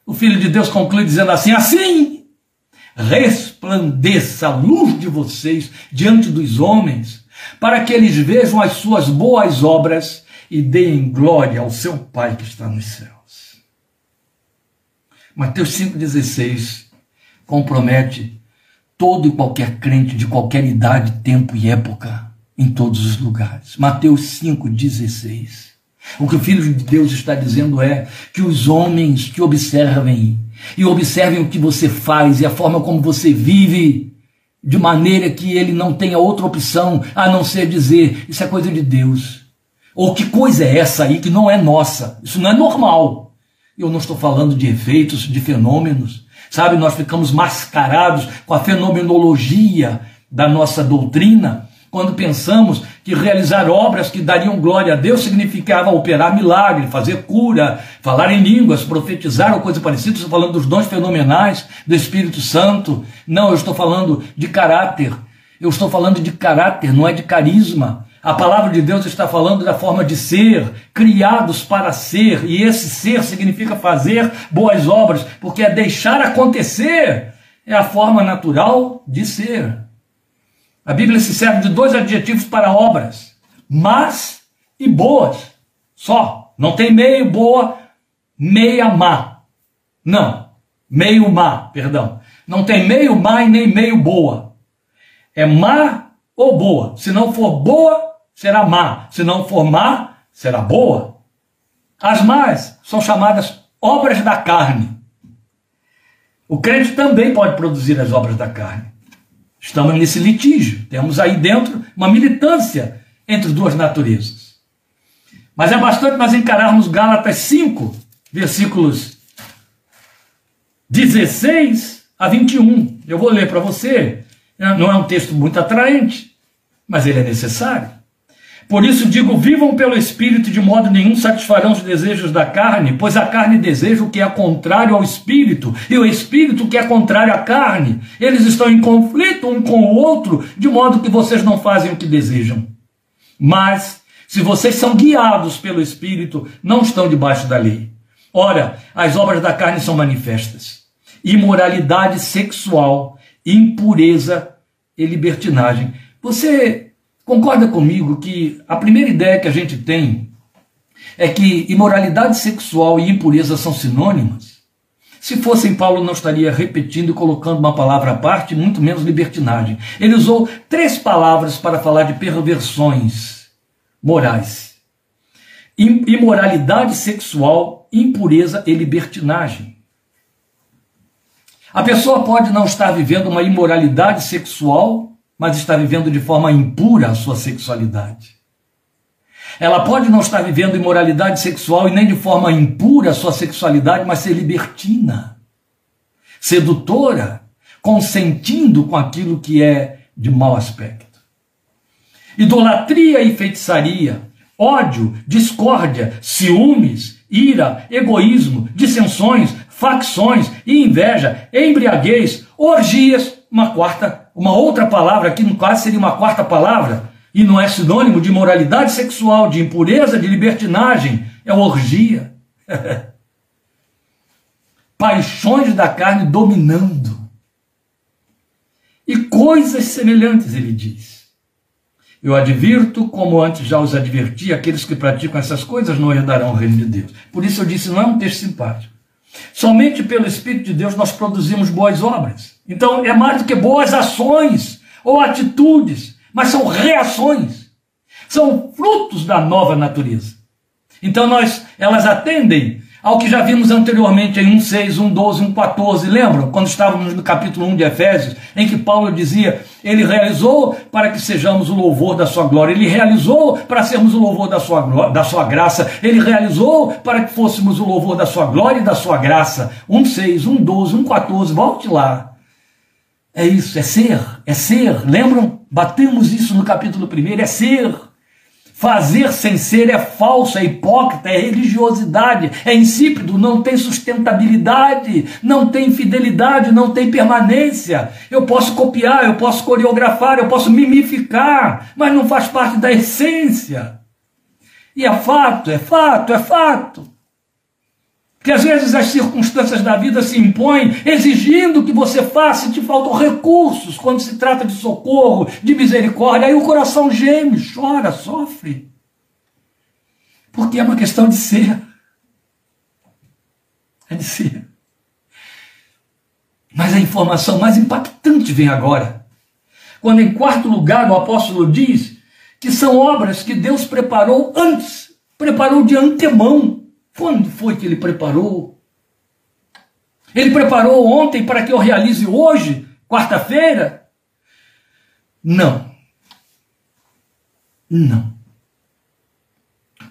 O Filho de Deus conclui dizendo assim: assim resplandeça a luz de vocês diante dos homens, para que eles vejam as suas boas obras e deem glória ao seu Pai que está nos céus. Mateus 5,16 compromete todo e qualquer crente de qualquer idade, tempo e época, em todos os lugares. Mateus 5,16. O que o Filho de Deus está dizendo é que os homens te observem e observem o que você faz e a forma como você vive, de maneira que ele não tenha outra opção a não ser dizer: Isso é coisa de Deus. Ou que coisa é essa aí que não é nossa? Isso não é normal. Eu não estou falando de efeitos, de fenômenos. Sabe, nós ficamos mascarados com a fenomenologia da nossa doutrina quando pensamos que realizar obras que dariam glória a Deus significava operar milagre, fazer cura, falar em línguas, profetizar ou coisa parecida. Estou falando dos dons fenomenais do Espírito Santo. Não, eu estou falando de caráter. Eu estou falando de caráter, não é de carisma. A palavra de Deus está falando da forma de ser, criados para ser, e esse ser significa fazer boas obras, porque é deixar acontecer, é a forma natural de ser. A Bíblia se serve de dois adjetivos para obras: más e boas. Só. Não tem meio boa, meia má. Não. Meio má, perdão. Não tem meio má e nem meio boa. É má ou boa. Se não for boa, será má. Se não for má, será boa. As más são chamadas obras da carne. O crente também pode produzir as obras da carne. Estamos nesse litígio. Temos aí dentro uma militância entre duas naturezas. Mas é bastante nós encararmos Gálatas 5, versículos 16 a 21. Eu vou ler para você. Não é um texto muito atraente, mas ele é necessário. Por isso digo: vivam pelo Espírito, de modo nenhum satisfarão os desejos da carne, pois a carne deseja o que é contrário ao Espírito, e o Espírito o que é contrário à carne. Eles estão em conflito um com o outro, de modo que vocês não fazem o que desejam. Mas, se vocês são guiados pelo Espírito, não estão debaixo da lei. Ora, as obras da carne são manifestas: imoralidade sexual, impureza e libertinagem. Você Concorda comigo que a primeira ideia que a gente tem é que imoralidade sexual e impureza são sinônimas? Se fossem Paulo, não estaria repetindo e colocando uma palavra à parte, muito menos libertinagem. Ele usou três palavras para falar de perversões morais: imoralidade sexual, impureza e libertinagem. A pessoa pode não estar vivendo uma imoralidade sexual mas está vivendo de forma impura a sua sexualidade. Ela pode não estar vivendo imoralidade sexual e nem de forma impura a sua sexualidade, mas ser libertina, sedutora, consentindo com aquilo que é de mau aspecto. Idolatria e feitiçaria, ódio, discórdia, ciúmes, ira, egoísmo, dissensões, facções e inveja, embriaguez, orgias, uma quarta, uma outra palavra, que no caso seria uma quarta palavra, e não é sinônimo de moralidade sexual, de impureza, de libertinagem, é orgia. Paixões da carne dominando. E coisas semelhantes, ele diz. Eu advirto, como antes já os adverti, aqueles que praticam essas coisas não herdarão o reino de Deus. Por isso eu disse, não é um texto simpático. Somente pelo Espírito de Deus nós produzimos boas obras. Então é mais do que boas ações ou atitudes, mas são reações. São frutos da nova natureza. Então nós, elas atendem ao que já vimos anteriormente em 1,6, 1,12, 1,14. Lembram? Quando estávamos no capítulo 1 de Efésios, em que Paulo dizia: Ele realizou para que sejamos o louvor da sua glória, Ele realizou para sermos o louvor da sua, glória, da sua graça, Ele realizou para que fôssemos o louvor da sua glória e da sua graça. 1,6, 1,12, 1,14. Volte lá. É isso, é ser, é ser. Lembram? Batemos isso no capítulo 1, é ser. Fazer sem ser é falso, é hipócrita, é religiosidade, é insípido, não tem sustentabilidade, não tem fidelidade, não tem permanência. Eu posso copiar, eu posso coreografar, eu posso mimificar, mas não faz parte da essência. E é fato, é fato, é fato. Porque às vezes as circunstâncias da vida se impõem exigindo que você faça e te faltam recursos quando se trata de socorro, de misericórdia. Aí o coração geme, chora, sofre. Porque é uma questão de ser. É de ser. Mas a informação mais impactante vem agora. Quando, em quarto lugar, o apóstolo diz que são obras que Deus preparou antes, preparou de antemão quando foi que ele preparou? Ele preparou ontem para que eu realize hoje, quarta-feira? Não. Não.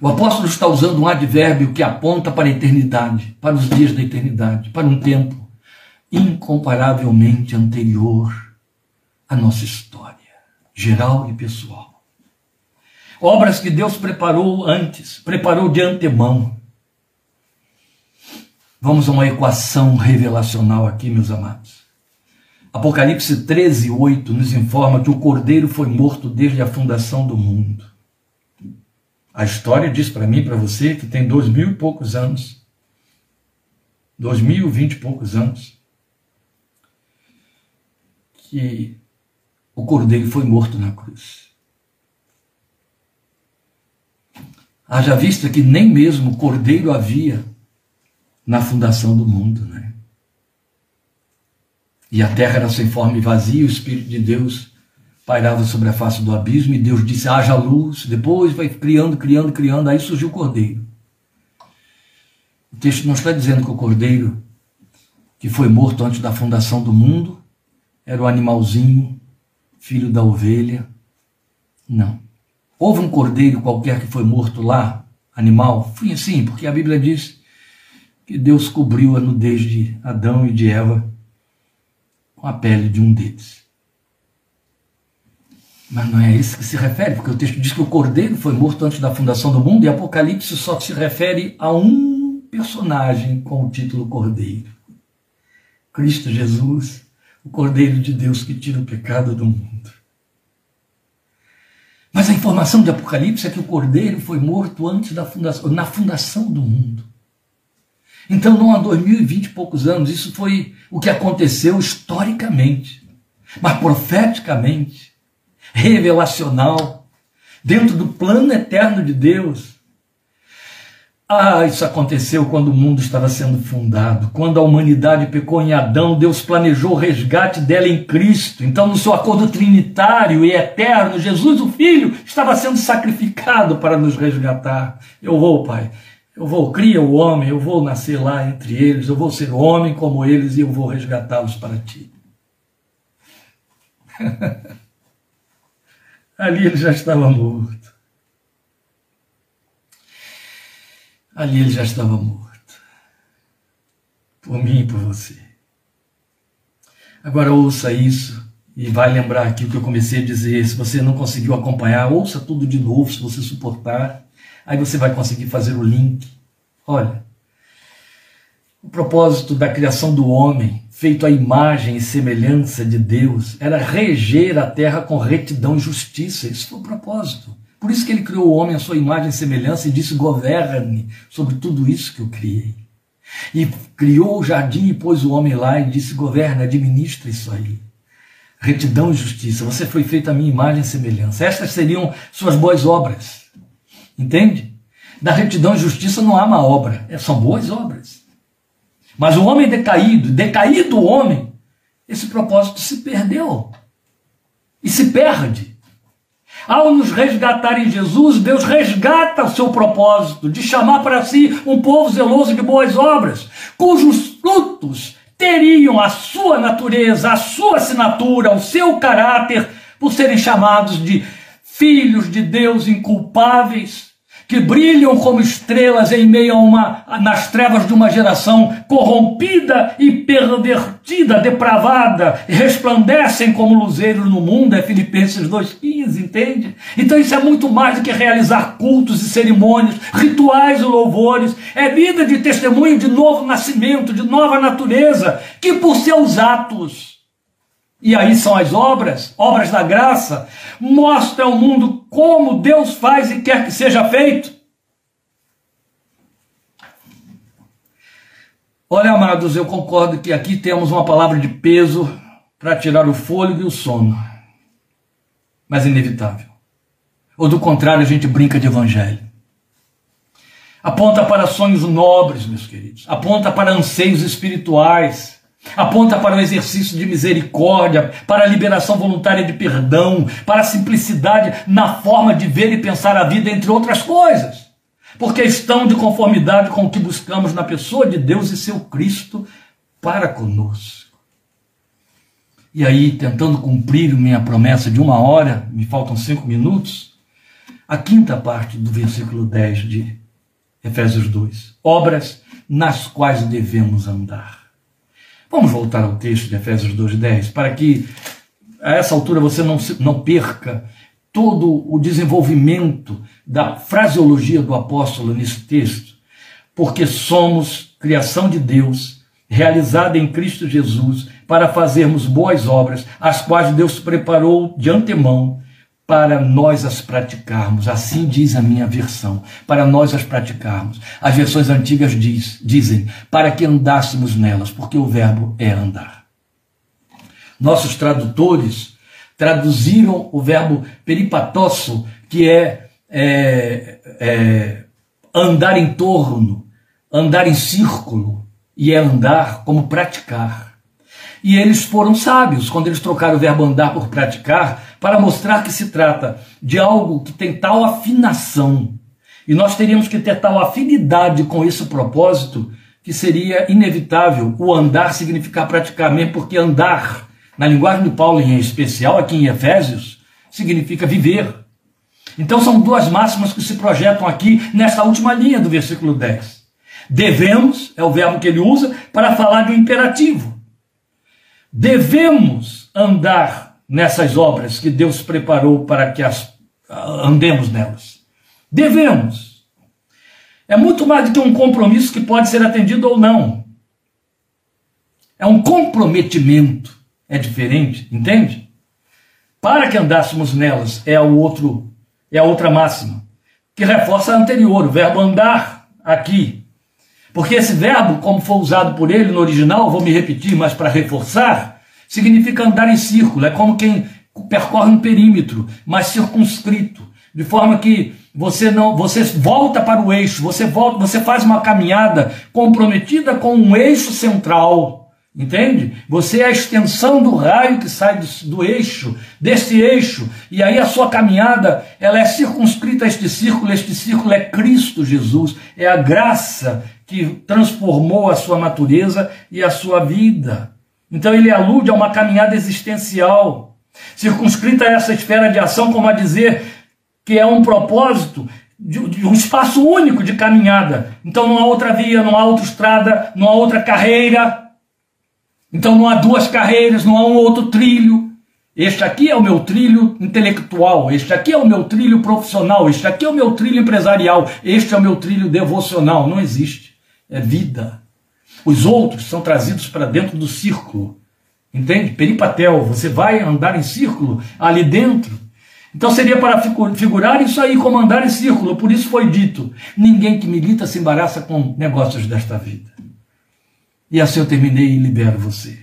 O apóstolo está usando um advérbio que aponta para a eternidade, para os dias da eternidade, para um tempo incomparavelmente anterior à nossa história, geral e pessoal. Obras que Deus preparou antes, preparou de antemão. Vamos a uma equação revelacional aqui, meus amados. Apocalipse 13, 8 nos informa que o Cordeiro foi morto desde a fundação do mundo. A história diz para mim, para você, que tem dois mil e poucos anos, dois mil e vinte e poucos anos, que o cordeiro foi morto na cruz. Haja vista que nem mesmo cordeiro havia na fundação do mundo, né? E a terra era sem forma e vazia, o Espírito de Deus pairava sobre a face do abismo, e Deus disse: haja luz. Depois vai criando, criando, criando, aí surgiu o cordeiro. O texto não está dizendo que o cordeiro que foi morto antes da fundação do mundo era o animalzinho, filho da ovelha. Não. Houve um cordeiro qualquer que foi morto lá, animal? Sim, porque a Bíblia diz que Deus cobriu a nudez de Adão e de Eva com a pele de um deles. Mas não é isso que se refere, porque o texto diz que o cordeiro foi morto antes da fundação do mundo e Apocalipse só se refere a um personagem com o título Cordeiro. Cristo Jesus, o Cordeiro de Deus que tira o pecado do mundo. Mas a informação de Apocalipse é que o cordeiro foi morto antes da fundação, na fundação do mundo. Então, não há 2020 e poucos anos, isso foi o que aconteceu historicamente, mas profeticamente, revelacional, dentro do plano eterno de Deus. Ah, isso aconteceu quando o mundo estava sendo fundado, quando a humanidade pecou em Adão, Deus planejou o resgate dela em Cristo. Então, no seu acordo trinitário e eterno, Jesus, o Filho, estava sendo sacrificado para nos resgatar. Eu vou, Pai, eu vou, cria o homem, eu vou nascer lá entre eles, eu vou ser homem como eles e eu vou resgatá-los para ti. Ali ele já estava morto. ali ele já estava morto. Por mim e por você. Agora ouça isso e vai lembrar aqui o que eu comecei a dizer. Se você não conseguiu acompanhar, ouça tudo de novo, se você suportar. Aí você vai conseguir fazer o link. Olha, o propósito da criação do homem, feito à imagem e semelhança de Deus, era reger a terra com retidão e justiça. Isso foi o propósito. Por isso que ele criou o homem à sua imagem e semelhança e disse: governe sobre tudo isso que eu criei. E criou o jardim e pôs o homem lá e disse: governa, administra isso aí. Retidão e justiça. Você foi feito à minha imagem e semelhança. Estas seriam suas boas obras. Entende? Da retidão e justiça não há uma obra, é, são boas obras. Mas o homem decaído, decaído o homem, esse propósito se perdeu. E se perde. Ao nos resgatar em Jesus, Deus resgata o seu propósito de chamar para si um povo zeloso de boas obras, cujos frutos teriam a sua natureza, a sua assinatura, o seu caráter, por serem chamados de filhos de Deus inculpáveis, que brilham como estrelas em meio a uma nas trevas de uma geração corrompida e pervertida, depravada, resplandecem como luzeiros no mundo, é Filipenses 2:15, entende? Então isso é muito mais do que realizar cultos e cerimônias, rituais e louvores, é vida de testemunho de novo nascimento, de nova natureza, que por seus atos e aí são as obras, obras da graça, mostra ao mundo como Deus faz e quer que seja feito. Olha, amados, eu concordo que aqui temos uma palavra de peso para tirar o fôlego e o sono, mas inevitável. Ou do contrário, a gente brinca de evangelho. Aponta para sonhos nobres, meus queridos, aponta para anseios espirituais Aponta para o exercício de misericórdia, para a liberação voluntária de perdão, para a simplicidade na forma de ver e pensar a vida, entre outras coisas. Porque estão de conformidade com o que buscamos na pessoa de Deus e seu Cristo para conosco. E aí, tentando cumprir minha promessa de uma hora, me faltam cinco minutos, a quinta parte do versículo 10 de Efésios 2: obras nas quais devemos andar. Vamos voltar ao texto de Efésios 2,10, para que a essa altura você não, não perca todo o desenvolvimento da fraseologia do apóstolo nesse texto, porque somos criação de Deus, realizada em Cristo Jesus, para fazermos boas obras, as quais Deus preparou de antemão para nós as praticarmos. Assim diz a minha versão, para nós as praticarmos. As versões antigas diz, dizem, para que andássemos nelas, porque o verbo é andar. Nossos tradutores traduziram o verbo peripatosso, que é, é, é andar em torno, andar em círculo, e é andar como praticar. E eles foram sábios quando eles trocaram o verbo andar por praticar para mostrar que se trata de algo que tem tal afinação. E nós teríamos que ter tal afinidade com esse propósito que seria inevitável o andar significar praticar, mesmo porque andar, na linguagem de Paulo em especial, aqui em Efésios, significa viver. Então são duas máximas que se projetam aqui nessa última linha do versículo 10. Devemos, é o verbo que ele usa, para falar um imperativo. Devemos andar nessas obras que Deus preparou para que as, andemos nelas. Devemos. É muito mais do que um compromisso que pode ser atendido ou não. É um comprometimento. É diferente, entende? Para que andássemos nelas é o outro, é a outra máxima, que reforça a anterior, o verbo andar aqui porque esse verbo, como foi usado por ele no original, vou me repetir, mas para reforçar, significa andar em círculo. É como quem percorre um perímetro, mas circunscrito, de forma que você não, você volta para o eixo, você volta, você faz uma caminhada comprometida com um eixo central. Entende? Você é a extensão do raio que sai do, do, eixo, desse eixo, e aí a sua caminhada, ela é circunscrita a este círculo, este círculo é Cristo Jesus, é a graça que transformou a sua natureza e a sua vida. Então ele alude a uma caminhada existencial, circunscrita a essa esfera de ação, como a dizer que é um propósito de, um espaço único de caminhada. Então não há outra via, não há outra estrada, não há outra carreira. Então não há duas carreiras, não há um outro trilho. Este aqui é o meu trilho intelectual, este aqui é o meu trilho profissional, este aqui é o meu trilho empresarial, este é o meu trilho devocional. Não existe é vida. Os outros são trazidos para dentro do círculo. Entende? Peripatel, você vai andar em círculo ali dentro. Então seria para figurar isso aí, como andar em círculo. Por isso foi dito: ninguém que milita se embaraça com negócios desta vida. E assim eu terminei e libero você.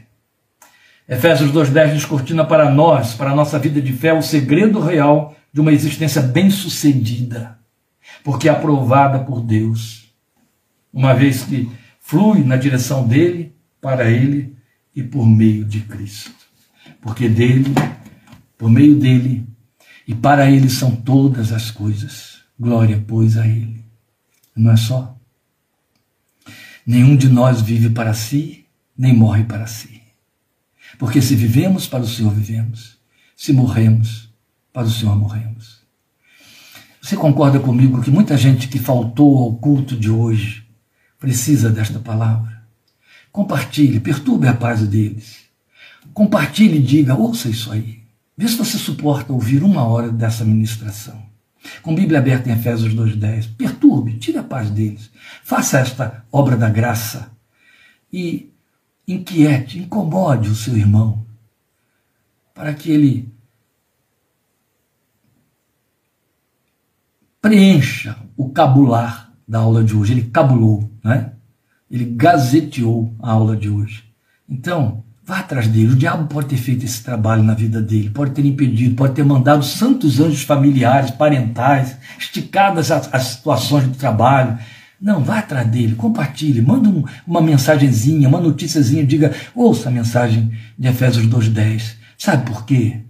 Efésios 2,10 descortina para nós, para a nossa vida de fé, o segredo real de uma existência bem-sucedida, porque é aprovada por Deus uma vez que flui na direção dele, para ele e por meio de Cristo. Porque dele, por meio dele e para ele são todas as coisas. Glória, pois, a ele. Não é só? Nenhum de nós vive para si, nem morre para si. Porque se vivemos, para o Senhor vivemos. Se morremos, para o Senhor morremos. Você concorda comigo que muita gente que faltou ao culto de hoje precisa desta palavra. Compartilhe, perturbe a paz deles. Compartilhe e diga: ouça isso aí. Vê se você suporta ouvir uma hora dessa ministração. Com Bíblia aberta em Efésios 2,10. Perturbe, tire a paz deles. Faça esta obra da graça e inquiete, incomode o seu irmão, para que ele preencha o cabular da aula de hoje. Ele cabulou, né? ele gazeteou a aula de hoje. Então, vá atrás dele. O diabo pode ter feito esse trabalho na vida dele, pode ter impedido, pode ter mandado santos anjos familiares, parentais, esticadas as, as situações do trabalho. Não, vá atrás dele, compartilhe, manda um, uma mensagenzinha, uma noticiazinha, diga, ouça a mensagem de Efésios 2.10. Sabe por quê?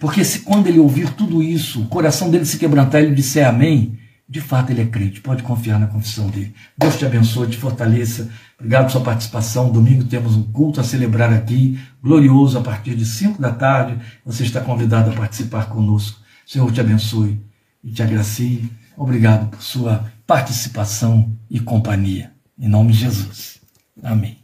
Porque se quando ele ouvir tudo isso, o coração dele se quebrantar e ele disser amém, de fato ele é crente, pode confiar na confissão dele. Deus te abençoe, te fortaleça. Obrigado por sua participação. Domingo temos um culto a celebrar aqui, glorioso, a partir de 5 da tarde. Você está convidado a participar conosco. Senhor te abençoe e te agracie. Obrigado por sua participação e companhia. Em nome de Jesus. Amém.